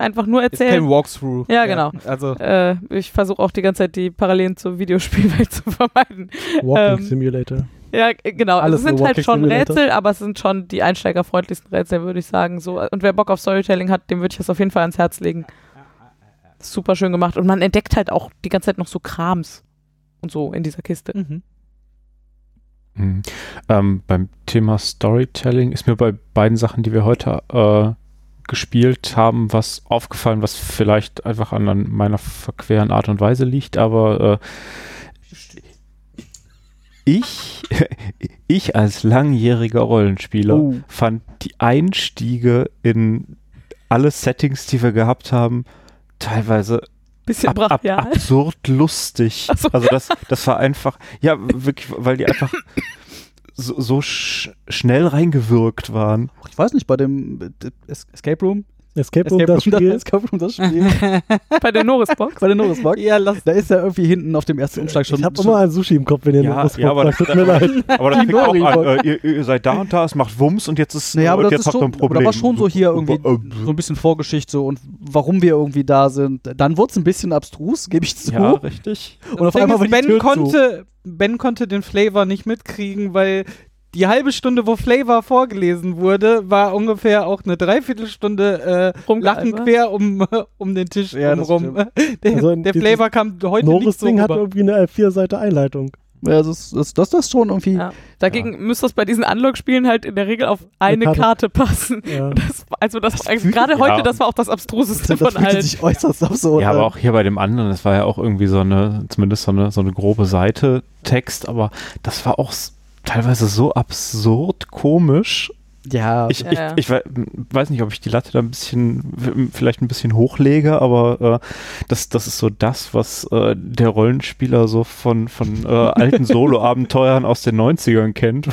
einfach nur Ist kein erzählen. Walkthrough. Ja, genau. Also, Äh, ich versuche auch die ganze Zeit die Parallelen zur Videospielwelt zu vermeiden. Walking Ähm, Simulator. Ja, g- genau. Alles es sind halt schon Simulator. Rätsel, aber es sind schon die einsteigerfreundlichsten Rätsel, würde ich sagen. So. Und wer Bock auf Storytelling hat, dem würde ich das auf jeden Fall ans Herz legen. Super schön gemacht. Und man entdeckt halt auch die ganze Zeit noch so Krams und so in dieser Kiste. Mhm. Mhm. Ähm, beim Thema Storytelling ist mir bei beiden Sachen, die wir heute äh, gespielt haben, was aufgefallen, was vielleicht einfach an, meiner verqueren Art und Weise liegt, aber äh, ich, ich als langjähriger Rollenspieler Oh. fand die Einstiege in alle Settings, die wir gehabt haben, teilweise Bisschen ab, ab, brachial. absurd lustig. So. Also das, das war einfach, ja, wirklich, weil die einfach so, so sch schnell reingewirkt waren. Ich weiß nicht, bei dem äh, Es Escape Room. Escape Room, das Spiel. Escape Room, das Spiel. Bei der Norris-Box. bei der Norrisbox. Ja, lass. Da ist ja irgendwie hinten auf dem ersten Umschlag schon. ich habe schon immer ein Sushi im Kopf, wenn ihr Ja, was ja, aber sagt. Tut mir leid. Aber das fängt auch an, äh, ihr, ihr seid da und da, es macht Wumms und jetzt ist, Naja, aber und das jetzt ist habt ihr schon, ein Problem. da war schon so hier irgendwie Äh, so ein bisschen Vorgeschichte und warum wir irgendwie da sind. Dann wurde es ein bisschen abstrus, gebe ich zu. Ja, richtig. und auf Ding einmal ist, war die ben, Tür zu. konnte, ben konnte den Flavor nicht mitkriegen, weil die halbe Stunde, wo Flavor vorgelesen wurde, war ungefähr auch eine Dreiviertelstunde äh, Lachen quer um, um den Tisch Ja, das rum. Der, Also der Flavor kam heute nicht so hat rüber. irgendwie eine vier Seite Einleitung. Ja, das, das, das, das schon irgendwie. Ja. Dagegen müsste das bei diesen Unlock-Spielen halt in der Regel auf eine Karte. Karte, passen. Ja. Das, also das, also fühlt- gerade heute, ja. das war auch das Abstruseste Das von fühlte allen. sich äußerst absurd. Ja, aber an. auch hier bei dem anderen, das war ja auch irgendwie so eine, zumindest so eine, so eine grobe Seite Text, aber das war auch teilweise so absurd komisch. Ja, Ich, Ja, ich, ja. ich wei- weiß nicht, ob ich die Latte da ein bisschen, vielleicht ein bisschen hochlege, aber äh, das, das ist so das, was äh, der Rollenspieler so von, von äh, alten Solo-Abenteuern aus den 90ern kennt,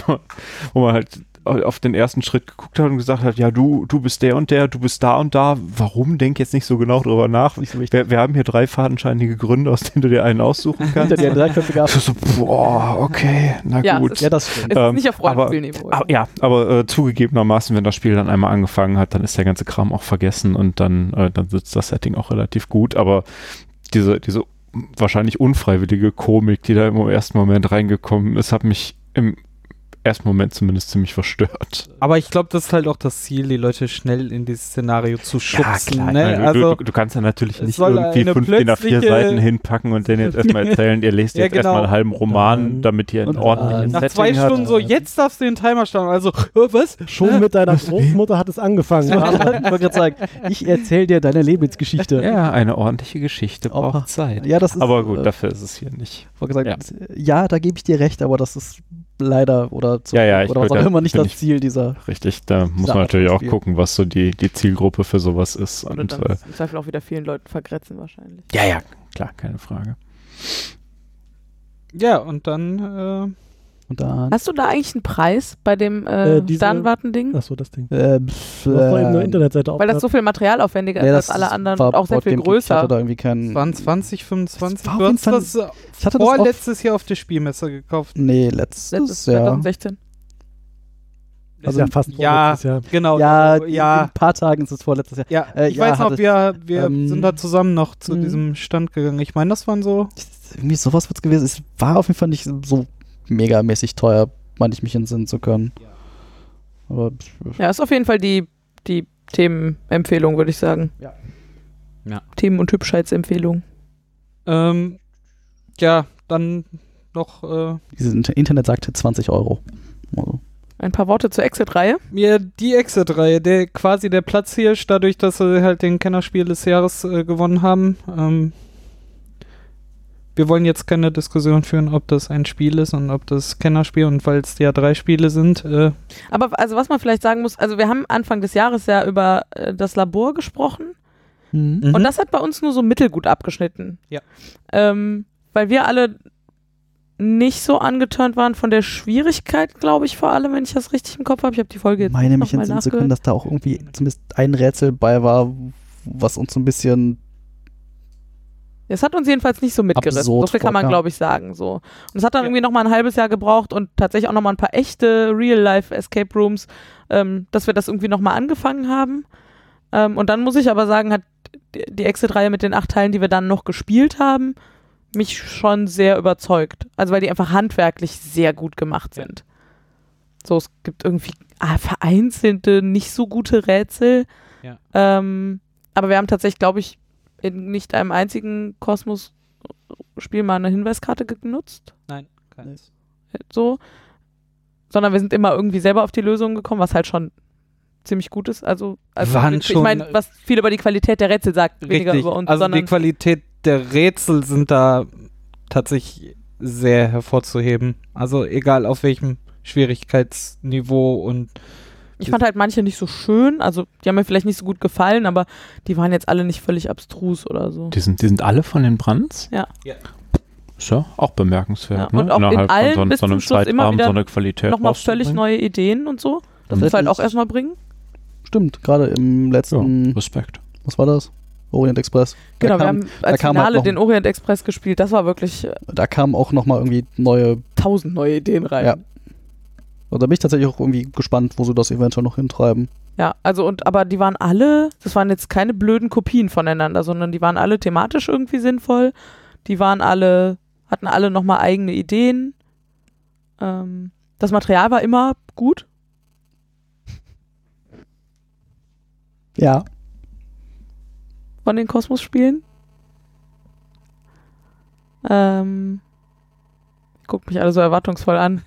wo man halt auf den ersten Schritt geguckt hat und gesagt hat, ja, du, du bist der und der, du bist da und da. Warum? Denk jetzt nicht so genau drüber nach. Wir, wir haben hier drei fadenscheinige Gründe, aus denen du dir einen aussuchen Hinter kannst. dir ein dreiköpfiger Das ist so, boah, okay, na Ja, gut. es Ja, das stimmt. Es ist Ähm, nicht auf aber- Rollenspielniveau. Aber, ja, aber äh, zugegebenermaßen, wenn das Spiel dann einmal angefangen hat, dann ist der ganze Kram auch vergessen und dann, äh, dann sitzt das Setting auch relativ gut. Aber diese, diese wahrscheinlich unfreiwillige Komik, die da im ersten Moment reingekommen ist, hat mich im ersten Moment zumindest ziemlich verstört. Aber ich glaube, das ist halt auch das Ziel, die Leute schnell in dieses Szenario zu schubsen. ne? Nein, Also, du, du, du kannst ja natürlich nicht irgendwie fünf DIN A4 plötzliche- Seiten hinpacken und denen jetzt erstmal erzählen, ihr lest Ja, jetzt genau. erstmal einen halben Roman, damit ihr ein ordentliches nach Setting zwei. Stunden so, jetzt darfst du den Timer starten. Also, äh, was? Schon mit deiner Großmutter hat es angefangen. ich sagen, ich erzähle dir deine Lebensgeschichte. Ja, eine ordentliche Geschichte Auch- braucht Zeit. Ja, das ist, Aber gut, äh, dafür ist es hier nicht. Ich wollte gesagt, ja. da gebe ich dir recht, aber das ist leider oder, zu, Ja, ja, ich oder was auch ja- immer nicht das ich- Ziel dieser. Richtig, da muss man natürlich auch gucken, was so die, die Zielgruppe für sowas ist. Und Und, dann äh, ist im Zweifel auch wieder vielen Leuten vergrätzen wahrscheinlich. ja, ja, klar, keine Frage. Ja, und dann, äh, Und dann. Hast du da eigentlich einen Preis bei dem äh, Äh, diese- Sternwarten-Ding? Achso, das Ding. Äh, Du hast eine Internetseite Weil das so viel materialaufwendiger nee, ist als alle anderen war und auch sehr viel Boardgame Geek. Ich hatte größer. da irgendwie keinen. waren 20, 25. Das war Du hast jeden das äh, ich hatte das auf, vorletztes Jahr auf der Spielmesse gekauft. Nee, letztes, Letztes Jahr. 2016. Also ja, fast Ja, vorletztes Jahr. genau. Ja, äh, in ja. ein paar Tagen ist es vorletztes Jahr. Ja, Äh, ich ja, weiß noch, hatte- wir, wir ähm, sind da zusammen noch zu mh. diesem Stand gegangen. Ich meine, das waren so. Irgendwie sowas wird es gewesen. Es war auf jeden Fall nicht so megamäßig teuer, meinte ich mich entsinnen zu können. Aber Ja, ist auf jeden Fall die, die Themenempfehlung, würde ich sagen. Ja. Ja. Themen- und Hübschheitsempfehlung. Ähm, ja, dann noch äh, dieses Inter- Internet sagte 20 Euro. Also, Ein paar Worte zur Exit-Reihe. mir die Exit-Reihe, der quasi der Platzhirsch, dadurch, dass sie halt den Kennerspiel des Jahres äh, gewonnen haben. Ähm, wir wollen jetzt keine Diskussion führen, ob das ein Spiel ist und ob das Kennerspiel und weil es ja drei Spiele sind. Äh, Aber also was man vielleicht sagen muss, also wir haben Anfang des Jahres ja über äh, das Labor gesprochen Mhm. und das hat bei uns nur so mittelgut abgeschnitten. Ja. Ähm, weil wir alle nicht so angeturnt waren von der Schwierigkeit, glaube ich, vor allem, wenn ich das richtig im Kopf habe. Ich habe die Folge jetzt meine mich entsinnen zu können, dass da auch irgendwie zumindest ein Rätsel bei war, was uns so ein bisschen. Es hat uns jedenfalls nicht so mitgerissen. Absurd So viel kann man, glaube ich, sagen. So. Und es hat dann Ja. irgendwie noch mal ein halbes Jahr gebraucht und tatsächlich auch noch mal ein paar echte Real-Life-Escape Rooms, ähm, dass wir das irgendwie noch mal angefangen haben. Ähm, und dann muss ich aber sagen, hat die- Exit-Reihe mit den acht Teilen, die wir dann noch gespielt haben, mich schon sehr überzeugt. Also weil die einfach handwerklich sehr gut gemacht Ja. sind. So, es gibt irgendwie ah, vereinzelte, nicht so gute Rätsel. Ja. Ähm, aber wir haben tatsächlich, glaube ich, in nicht einem einzigen Kosmos-Spiel mal eine Hinweiskarte genutzt. Nein, keins. So. Sondern wir sind immer irgendwie selber auf die Lösung gekommen, was halt schon ziemlich gut ist. Also, also Waren ich schon- meine, was viel über die Qualität der Rätsel sagt, weniger Richtig. über uns, also die Qualität der Rätsel sind da tatsächlich sehr hervorzuheben. Also egal auf welchem Schwierigkeitsniveau und Ich fand halt manche nicht so schön, also die haben mir vielleicht nicht so gut gefallen, aber die waren jetzt alle nicht völlig abstrus oder so. Die sind, die sind alle von den Brands? Ja. Ja. Ist ja auch bemerkenswert. Ja, und ne? auch in Innerhalb allen von so, bis so einem Schluss immer wieder so eine Qualität Nochmal völlig neue Ideen und so. Das Mhm. muss halt auch erstmal bringen. Stimmt, gerade im Ja, letzten, Respekt. was war das? Orient Express. Da Genau, wir kam, haben als halt Finale noch- den Orient Express gespielt. Das war wirklich äh, da kamen auch nochmal irgendwie neue. tausend neue Ideen rein. Ja. Und da bin ich tatsächlich auch irgendwie gespannt, wo sie das eventuell noch hintreiben. Ja, also und aber die waren alle, das waren jetzt keine blöden Kopien voneinander, sondern die waren alle thematisch irgendwie sinnvoll. Die waren alle, hatten alle nochmal eigene Ideen. Ähm, das Material war immer gut. Ja. von den Kosmos-Spielen. Ähm, guckt mich alle so erwartungsvoll an.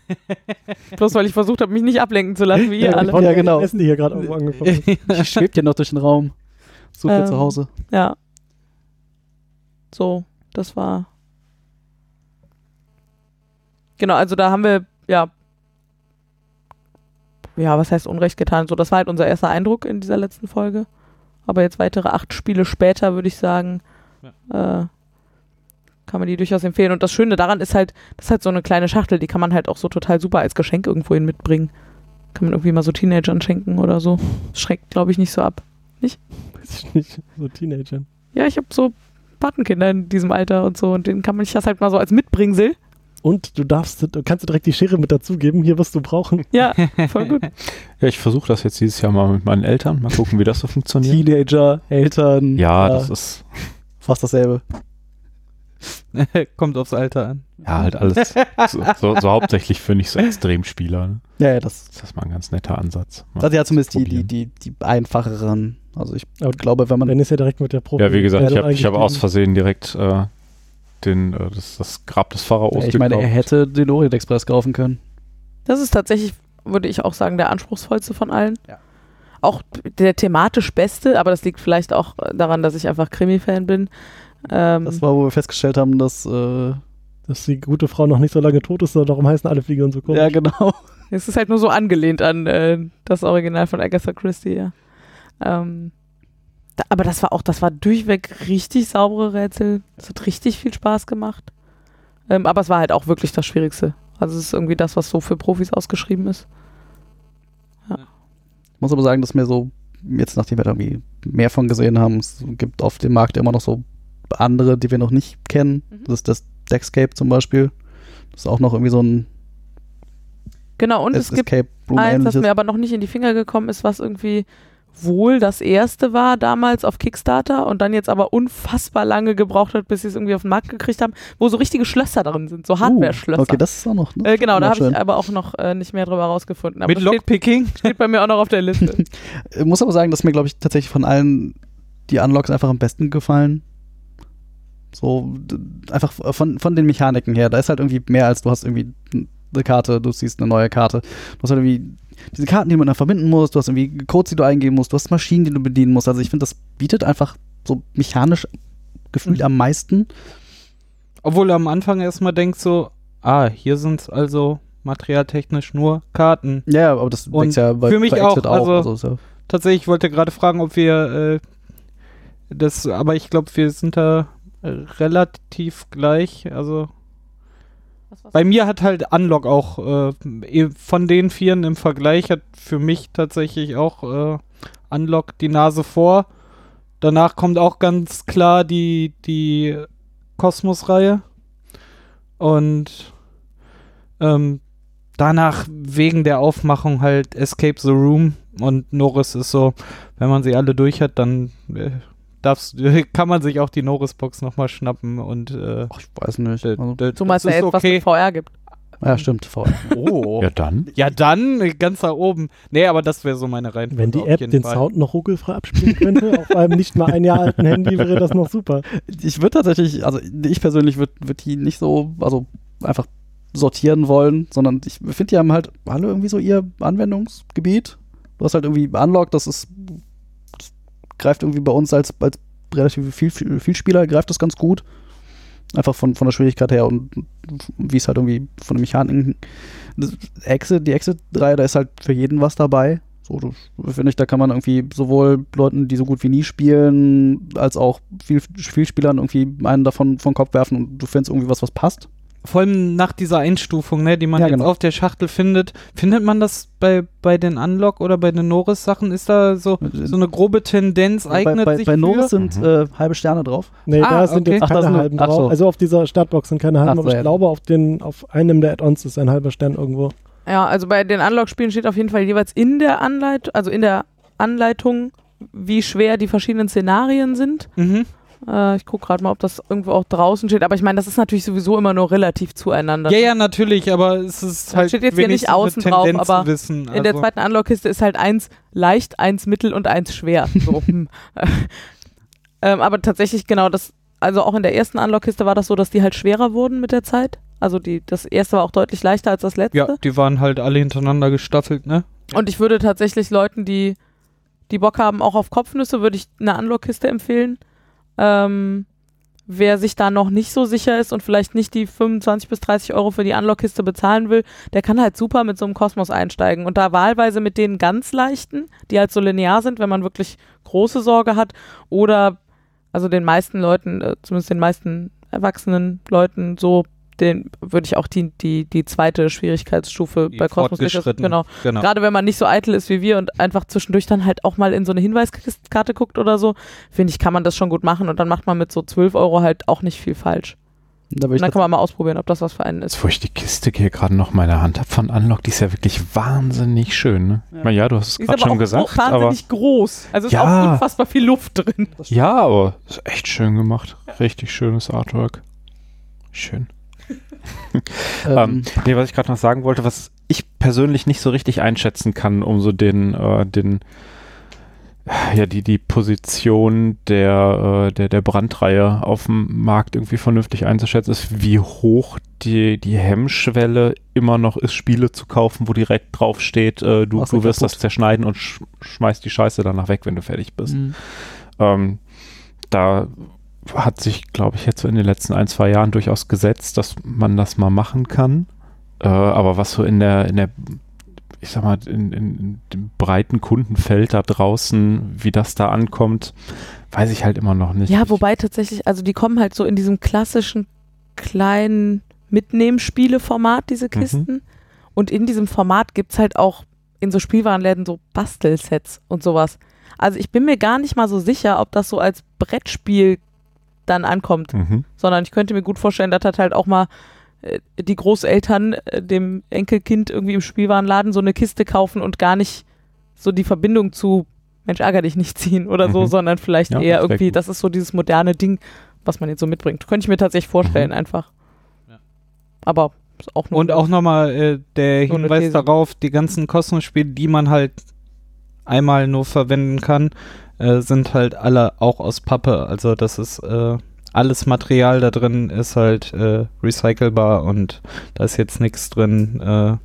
Bloß weil ich versucht habe, mich nicht ablenken zu lassen, wie ihr alle. Ja, genau. Essen, die hier gerade irgendwo angekommen ist. Ich schwebt ja noch durch den Raum. Sucht ihr Ähm. zu Hause. Ja. So, das war. Genau, also da haben wir, ja. Ja, was heißt Unrecht getan? So, das war halt unser erster Eindruck in dieser letzten Folge. Aber jetzt weitere acht Spiele später, würde ich sagen, äh, kann man die durchaus empfehlen. Und das Schöne daran ist halt, das ist halt so eine kleine Schachtel, die kann man halt auch so total super als Geschenk irgendwohin mitbringen. Kann man irgendwie mal so Teenagern schenken oder so. Das schreckt, glaube ich, nicht so ab. Weiß ich nicht, so Teenagern. Ja, ich habe so Patenkinder in diesem Alter und so und denen kann man sich das halt mal so als Mitbringsel. Und du darfst, du kannst direkt die Schere mit dazugeben, hier wirst du brauchen. Ja, voll gut. Ja, ich versuche das jetzt dieses Jahr mal mit meinen Eltern. Mal gucken, wie das so funktioniert. Teenager, Eltern. Ja, äh, das ist fast dasselbe. kommt aufs Alter an. ja halt alles so, so, so hauptsächlich für nicht so Extremspieler. Ne? Ja, ja, das, Das ist mal ein ganz netter Ansatz. Mal das ist ja zumindest die, die, die, die einfacheren. Also ich Aber glaube, wenn man Dann ist ja direkt mit der Profi. Ja, wie gesagt, ich habe hab aus. Versehen direkt äh, den, äh, das, das Grab des Pharaos ich meine, er hätte den Orient Express kaufen können. Das ist tatsächlich, würde ich auch sagen, der anspruchsvollste von allen. Ja. Auch der thematisch beste, aber das liegt vielleicht auch daran, dass ich einfach Krimi-Fan bin. Ähm, Das war, wo wir festgestellt haben, dass äh, Dass die gute Frau noch nicht so lange tot ist, darum heißen alle Fliegen so komisch. ja genau. es ist halt nur so angelehnt an äh, das Original von Agatha Christie, ja. Ähm, da, aber das war auch, das war durchweg richtig saubere Rätsel. Es hat richtig viel Spaß gemacht. Ähm, aber es war halt auch wirklich das Schwierigste. Also es ist irgendwie das, was so für Profis ausgeschrieben ist. Ich muss aber sagen, dass mir so, jetzt nachdem wir da irgendwie mehr von gesehen haben, es gibt auf dem Markt immer noch so andere, die wir noch nicht kennen. Mhm. Das ist das Deckscape zum Beispiel. Das ist auch noch irgendwie so ein Genau, und es gibt Escape Room eins, das ähnliches. mir aber noch nicht in die Finger gekommen ist, was irgendwie wohl das erste war damals auf Kickstarter und dann jetzt aber unfassbar lange gebraucht hat, bis sie es irgendwie auf den Markt gekriegt haben, wo so richtige Schlösser drin sind, so Hardware-Schlösser. Uh, okay, das ist auch noch. äh, genau, da habe ich aber auch noch äh, nicht mehr drüber rausgefunden. Aber Mit das steht, Lockpicking? steht bei mir auch noch auf der Liste. Ich muss aber sagen, dass mir, glaube ich, tatsächlich von allen die Unlocks einfach am besten gefallen. So, einfach von, von den Mechaniken her. Da ist halt irgendwie mehr als du hast irgendwie eine Karte, du siehst eine neue Karte. Du hast halt irgendwie diese Karten, die man dann verbinden muss, du hast irgendwie Codes, die du eingeben musst, du hast Maschinen, die du bedienen musst. Also ich finde, das bietet einfach so mechanisch gefühlt Mhm. am meisten. Obwohl du am Anfang erstmal denkst so, ah, hier sind es also materialtechnisch nur Karten. Ja, aber das Und ja bei, für mich bei Exit auch, also- ist ja, Tatsächlich, ich wollte gerade fragen, ob wir äh, das, aber ich glaube, wir sind da äh, relativ gleich. Also bei mir hat halt Unlock auch äh, eh- von den Vieren im Vergleich hat für mich tatsächlich auch äh, Unlock die Nase vor. Danach kommt auch ganz klar die, die Kosmos-Reihe. Und ähm, danach wegen der Aufmachung halt Escape the Room und Norris ist so, wenn man sie alle durch hat, dann äh, darfst, kann man sich auch die Norris-Box nochmal schnappen und äh, Ach, ich weiß nicht. Also, Zumal es ja jetzt was okay. mit VR gibt. ja, stimmt. Voll. Oh. Ja, dann. Ja, dann ganz da oben. Nee, aber das wäre so meine Reihenfolge. Wenn die auf App den Fall. Sound noch ruckelfrei abspielen könnte, auf einem nicht mal ein Jahr alten Handy, wäre das noch super. Ich würde tatsächlich, also ich persönlich würde würd die nicht so, also einfach sortieren wollen, sondern ich finde, die haben halt alle irgendwie so ihr Anwendungsgebiet. Du hast halt irgendwie Unlock, das ist, greift irgendwie bei uns als, als relativ viel, viel, Spieler, greift das ganz gut. Einfach von, von der Schwierigkeit her und wie es halt irgendwie von den Mechaniken. Exit, die Exit-Reihe, da ist halt für jeden was dabei. So, finde ich, da kann man irgendwie sowohl Leuten, die so gut wie nie spielen, als auch viel, viel Spielern irgendwie einen davon vom Kopf werfen und du findest irgendwie was, was passt. Vor allem nach dieser Einstufung, ne, die man Ja, jetzt genau. auf der Schachtel findet. Findet man das bei, bei den Unlock oder bei den Norris-Sachen? Ist da so, so eine grobe Tendenz, bei eignet bei, sich bei Norris für? sind Mhm. äh, halbe Sterne drauf. Nee, Ah, da sind okay. jetzt Ach, keine halben drauf. so. Also auf dieser Startbox sind keine halben, Ach so, aber ich ja. glaube, auf, den, auf einem der Add-ons ist ein halber Stern irgendwo. Ja, also bei den Unlock-Spielen steht auf jeden Fall jeweils in der Anleitung, also in der Anleitung, wie schwer die verschiedenen Szenarien sind. Mhm. Äh, ich gucke gerade mal, ob das irgendwo auch draußen steht. Aber ich meine, das ist natürlich sowieso immer nur relativ zueinander. Ja, ja, natürlich, aber es ist halt steht jetzt hier nicht außen drauf, aber wissen. In der also. zweiten Unlock-Kiste ist halt eins leicht, eins mittel und eins schwer. So. hm. ähm, aber tatsächlich genau das, also auch in der ersten Unlock-Kiste war das so, dass die halt schwerer wurden mit der Zeit. Also die, das erste war auch deutlich leichter als das letzte. Ja, die waren halt alle hintereinander gestaffelt, ne? Und ich würde tatsächlich Leuten, die, die Bock haben, auch auf Kopfnüsse, würde ich eine Unlock-Kiste empfehlen. Ähm, wer sich da noch nicht so sicher ist und vielleicht nicht die 25 bis 30 Euro für die Unlock-Kiste bezahlen will, der kann halt super mit so einem Kosmos einsteigen. Und da wahlweise mit den ganz leichten, die halt so linear sind, wenn man wirklich große Sorge hat, oder also den meisten Leuten, äh, zumindest den meisten erwachsenen Leuten, so den würde ich auch die, die, die zweite Schwierigkeitsstufe Die bei Kosmos fortgeschritten. genau genau. Gerade wenn man nicht so eitel ist wie wir und einfach zwischendurch dann halt auch mal in so eine Hinweiskarte guckt oder so, finde ich, kann man das schon gut machen und dann macht man mit so 12 Euro halt auch nicht viel falsch. Da Und ich dann kann man mal ausprobieren, ob das was für einen ist. Jetzt, wo ich die Kiste hier gerade noch in meiner Hand habe von Unlock, die ist ja wirklich wahnsinnig schön. Ne? Ja. Ja, ja du hast es ist gerade aber schon auch gesagt. Aber, wahnsinnig groß. Also ist Ja. auch unfassbar viel Luft drin. ja, aber ist echt schön gemacht. Richtig schönes Artwork. Schön. Ähm, nee, was ich gerade noch sagen wollte, was ich persönlich nicht so richtig einschätzen kann, um so den, äh, den, ja, die, die Position der, äh, der, der Brandreihe auf dem Markt irgendwie vernünftig einzuschätzen, ist, wie hoch die, die Hemmschwelle immer noch ist, Spiele zu kaufen, wo direkt drauf steht, äh, du du wirst kaputt. das zerschneiden und sch schmeißt die Scheiße danach weg, wenn du fertig bist. Mhm. Ähm, da hat sich, glaube ich, jetzt so in den letzten ein, zwei Jahren durchaus gesetzt, dass man das mal machen kann. Äh, aber was so in der, in der, ich sag mal, in, in dem breiten Kundenfeld da draußen, wie das da ankommt, weiß ich halt immer noch nicht. Ja, wobei tatsächlich, also die kommen halt so in diesem klassischen kleinen Mitnehmspiele-Format, diese Kisten. Und in diesem Format gibt es halt auch in so Spielwarenläden so Bastelsets und sowas. Also ich bin mir gar nicht mal so sicher, ob das so als Brettspiel dann ankommt, Mhm. sondern ich könnte mir gut vorstellen, dass das halt auch mal äh, die Großeltern äh, dem Enkelkind irgendwie im Spielwarenladen so eine Kiste kaufen und gar nicht so die Verbindung zu Mensch, ärger dich nicht ziehen oder so, Mhm. sondern vielleicht Ja, eher irgendwie, gut. das ist so dieses moderne Ding, was man jetzt so mitbringt. Könnte ich mir tatsächlich vorstellen, Mhm. einfach. Ja. Aber ist auch nur Und auch nochmal äh, der Hinweis darauf, die ganzen Kosmos-Spiele, die man halt einmal nur verwenden kann, äh, sind halt alle auch aus Pappe. Also das ist äh, alles Material da drin ist halt äh, recycelbar und da ist jetzt nichts drin, äh,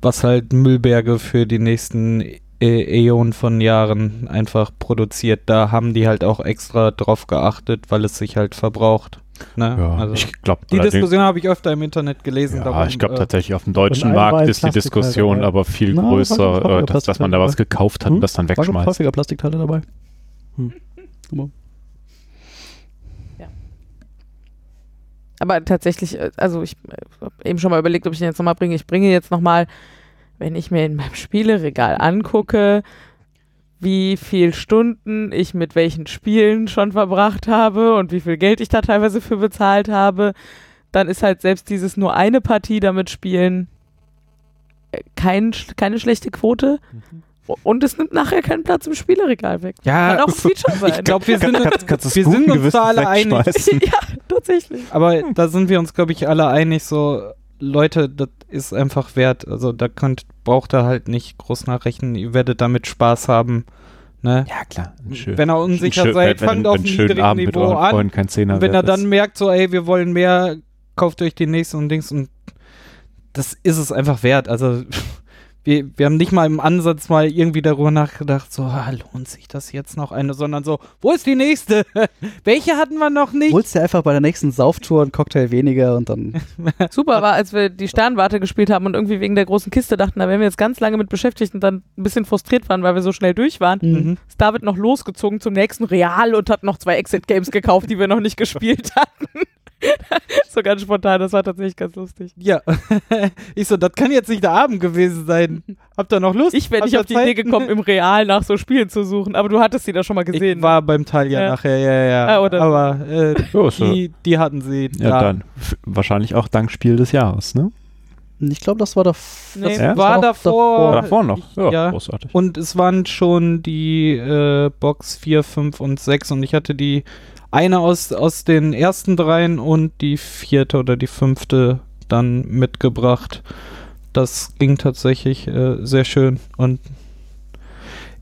was halt Müllberge für die nächsten äh, Äonen von Jahren einfach produziert. Da haben die halt auch extra drauf geachtet, weil es sich halt verbraucht. Ne? Ja, also ich glaube, die Diskussion habe ich öfter im Internet gelesen. ja, darum, ich glaube äh, tatsächlich auf dem deutschen war Markt ist die Plastik Diskussion dabei. aber viel Na, war- war größer, äh, dass, dass man da was gekauft hat Hm? und das dann War wegschmeißt. häufiger Plastikteile dabei. Aber tatsächlich, äh, also ich äh, habe eben schon mal überlegt, ob ich den jetzt nochmal bringe. Ich bringe jetzt nochmal, wenn ich mir in meinem Spieleregal angucke, wie viel Stunden ich mit welchen Spielen schon verbracht habe und wie viel Geld ich da teilweise für bezahlt habe, dann ist halt selbst dieses nur eine Partie damit spielen äh, kein, keine schlechte Quote. Und es nimmt nachher keinen Platz im Spieleregal weg. Ja, Kann auch ein Feature sein. ich glaube, wir sind, Kannst- kannst wir sind uns da alle einig. ja, tatsächlich. Aber da sind wir uns, glaube ich, alle einig, so, Leute, das ist einfach wert. Also da könnt, braucht ihr halt nicht groß nachrechnen. Ihr werdet damit Spaß haben. Ne? Ja, klar. Schön- Wenn ihr unsicher schön- seid, fangt auf einem niedrigen Abend Niveau an. Freunden kein Zehner wenn er dann ist. merkt, so, ey, wir wollen mehr, kauft euch den nächsten und Dings und das ist es einfach wert. Also wir, wir haben nicht mal im Ansatz mal irgendwie darüber nachgedacht, so, ah, lohnt sich das jetzt noch eine, sondern so, wo ist die nächste? Welche hatten wir noch nicht? Holst dir einfach bei der nächsten Sauftour einen Cocktail weniger und dann. Super war, als wir die Sternwarte gespielt haben und irgendwie wegen der großen Kiste dachten, da wären wir jetzt ganz lange mit beschäftigt und dann ein bisschen frustriert waren, weil wir so schnell durch waren. Mhm. Ist David noch losgezogen zum nächsten Real und hat noch zwei Exit-Games gekauft, die wir noch nicht gespielt hatten. so ganz spontan, das war tatsächlich ganz lustig. Ja. ich so, das kann jetzt nicht der Abend gewesen sein. Habt ihr noch Lust? Ich wäre nicht auf die Zeit? Idee gekommen, im Real nach so Spielen zu suchen, aber du hattest sie da schon mal gesehen. Ich war beim Talia Ja. nachher, ja, ja. Ah, oder. Aber äh, Ja, ja- die, die hatten sie. ja, da. dann. Wahrscheinlich auch dank Spiel des Jahres, ne? Ich glaube, das war. Nee. das Ja? War auch davor. Oder davor noch. Ja, ja. großartig. Und es waren schon die äh, Box 4, 5 und 6 und ich hatte die eine aus, aus den ersten dreien und die vierte oder die fünfte dann mitgebracht. Das ging tatsächlich äh, sehr schön und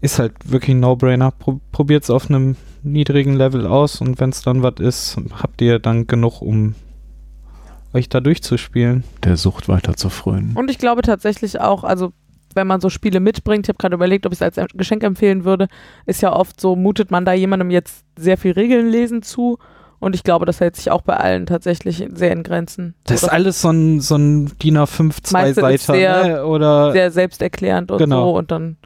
ist halt wirklich ein No-Brainer. Pro Probiert es auf einem niedrigen Level aus und wenn es dann was ist, habt ihr dann genug, um euch da durchzuspielen. Der Sucht weiter zu frönen. Und ich glaube tatsächlich auch, also wenn man so Spiele mitbringt, ich habe gerade überlegt, ob ich es als Geschenk empfehlen würde, ist ja oft so, mutet man da jemandem jetzt sehr viel Regeln lesen zu. Und ich glaube, das hält sich auch bei allen tatsächlich sehr in Grenzen. Das ist alles so ein, so ein DIN A5 Meiste ist Zwei-Seiter, sehr- ne? Oder sehr selbsterklärend und Genau. so. Und dann,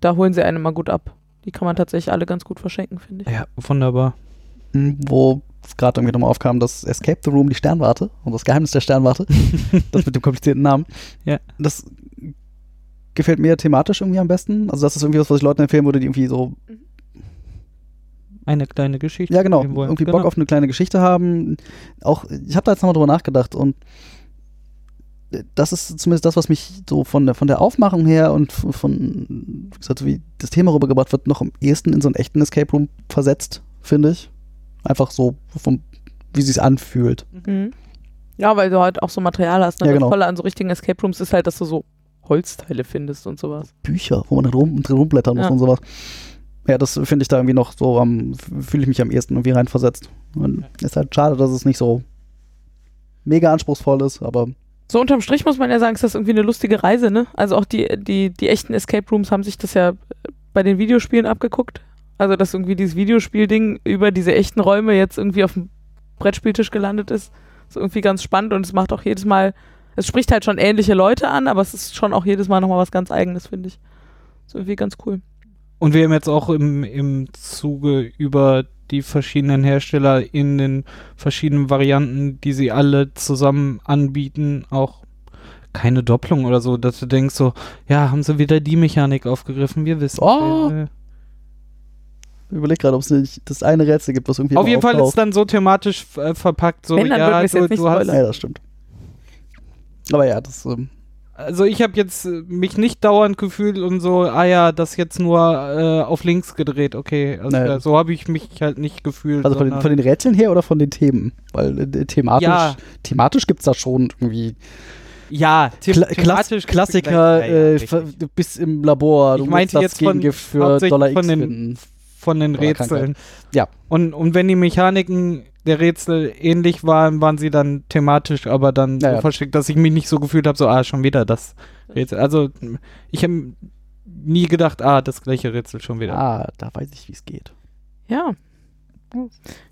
da holen sie einen mal gut ab. Die kann man tatsächlich alle ganz gut verschenken, finde ich. Ja, wunderbar. Hm, Wo es gerade irgendwie nochmal aufkam, das Escape the Room, die Sternwarte und das Geheimnis der Sternwarte. das mit dem komplizierten Namen. Ja. Das gefällt mir thematisch irgendwie am besten. Also, das ist irgendwie was, was ich Leuten empfehlen würde, die irgendwie so Eine kleine Geschichte. Ja, genau. Irgendwie genau. Bock auf eine kleine Geschichte haben. Auch, ich habe da jetzt nochmal drüber nachgedacht und das ist zumindest das, was mich so von der, von der Aufmachung her und von, von wie gesagt, wie das Thema rübergebracht wird, noch am ehesten in so einen echten Escape Room versetzt, finde ich. Einfach so, vom, wie sie es anfühlt. Mhm. Ja, weil du halt auch so Material hast. Ne? Ja, genau. Das Tolle an so richtigen Escape Rooms ist halt, dass du so Holzteile findest und sowas. Bücher, wo man drin, rum, drin rumblättern muss Ja. und sowas. Ja, das finde ich da irgendwie noch so am, fühle ich mich am ehesten irgendwie reinversetzt. Und ist halt schade, dass es nicht so mega anspruchsvoll ist, aber So unterm Strich muss man ja sagen, ist das irgendwie eine lustige Reise, ne? Also auch die, die, die echten Escape Rooms haben sich das ja bei den Videospielen abgeguckt. Also dass irgendwie dieses Videospielding über diese echten Räume jetzt irgendwie auf dem Brettspieltisch gelandet ist. Ist irgendwie ganz spannend und es macht auch jedes Mal, es spricht halt schon ähnliche Leute an, aber es ist schon auch jedes Mal nochmal was ganz eigenes, finde ich. Ist irgendwie ganz cool. Und wir haben jetzt auch im, im Zuge über die verschiedenen Hersteller in den verschiedenen Varianten, die sie alle zusammen anbieten, auch keine Doppelung oder so, dass du denkst so, ja, haben sie wieder die Mechanik aufgegriffen, wir wissen. Oh. äh, ich überlege gerade, ob es nicht das eine Rätsel gibt, was irgendwie Auf jeden Fall ist es dann so thematisch äh, verpackt, so Wenn, ja, du, du hast. Ja, das stimmt. Aber ja, das ähm, Also ich habe jetzt äh, mich nicht dauernd gefühlt und so, ah ja, das jetzt nur äh, auf links gedreht, okay. Also, Naja. so habe ich mich halt nicht gefühlt. also von den, von den Rätseln her oder von den Themen? Weil äh, thematisch, Ja. thematisch gibt es da schon irgendwie ja, the Kla thematisch Klass Klassiker Ja, ja, äh, du bist im Labor, du Ich meinte jetzt von- für Dollar X von den- finden. von den Rätseln. Ja. Und, und wenn die Mechaniken der Rätsel ähnlich waren, waren sie dann thematisch, aber dann Ja, so versteckt, dass ich mich nicht so gefühlt habe, so, ah, schon wieder das Rätsel. Also ich habe nie gedacht, ah, das gleiche Rätsel schon wieder. Ah, da weiß ich, wie es geht. Ja.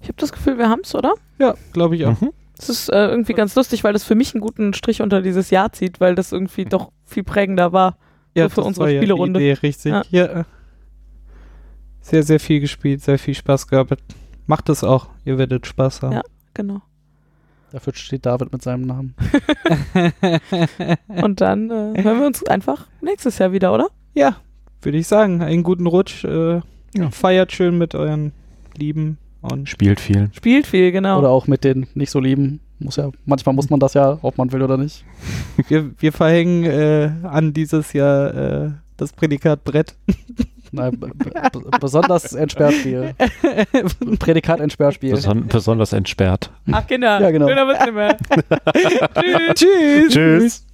Ich habe das Gefühl, wir haben es, oder? Ja, glaube ich auch. Mhm. Es ist äh, irgendwie ganz lustig, weil das für mich einen guten Strich unter dieses Jahr zieht, weil das irgendwie doch viel prägender war. Ja, für das unsere war ja Spielerunde. Idee, richtig. Ja. Ja. Sehr, sehr viel gespielt, sehr viel Spaß gehabt. Macht es auch, ihr werdet Spaß haben. Ja. Genau. Dafür steht David mit seinem Namen. Und dann äh, hören wir uns einfach nächstes Jahr wieder, oder? ja, würde ich sagen, einen guten Rutsch. Äh, Ja. Feiert schön mit euren Lieben und Spielt viel. Spielt viel, genau. Oder auch mit den nicht so lieben. Muss ja, manchmal muss man das ja, ob man will oder nicht. wir, wir verhängen äh, an dieses Jahr äh, Das Prädikat Brett. Nein, besonders Entsperrspiel. Prädikat Entsperrspiel. Beson besonders entsperrt. Ach, Kinder. Ja, genau. Schöner mehr. Tschüss. Tschüss. Tschüss.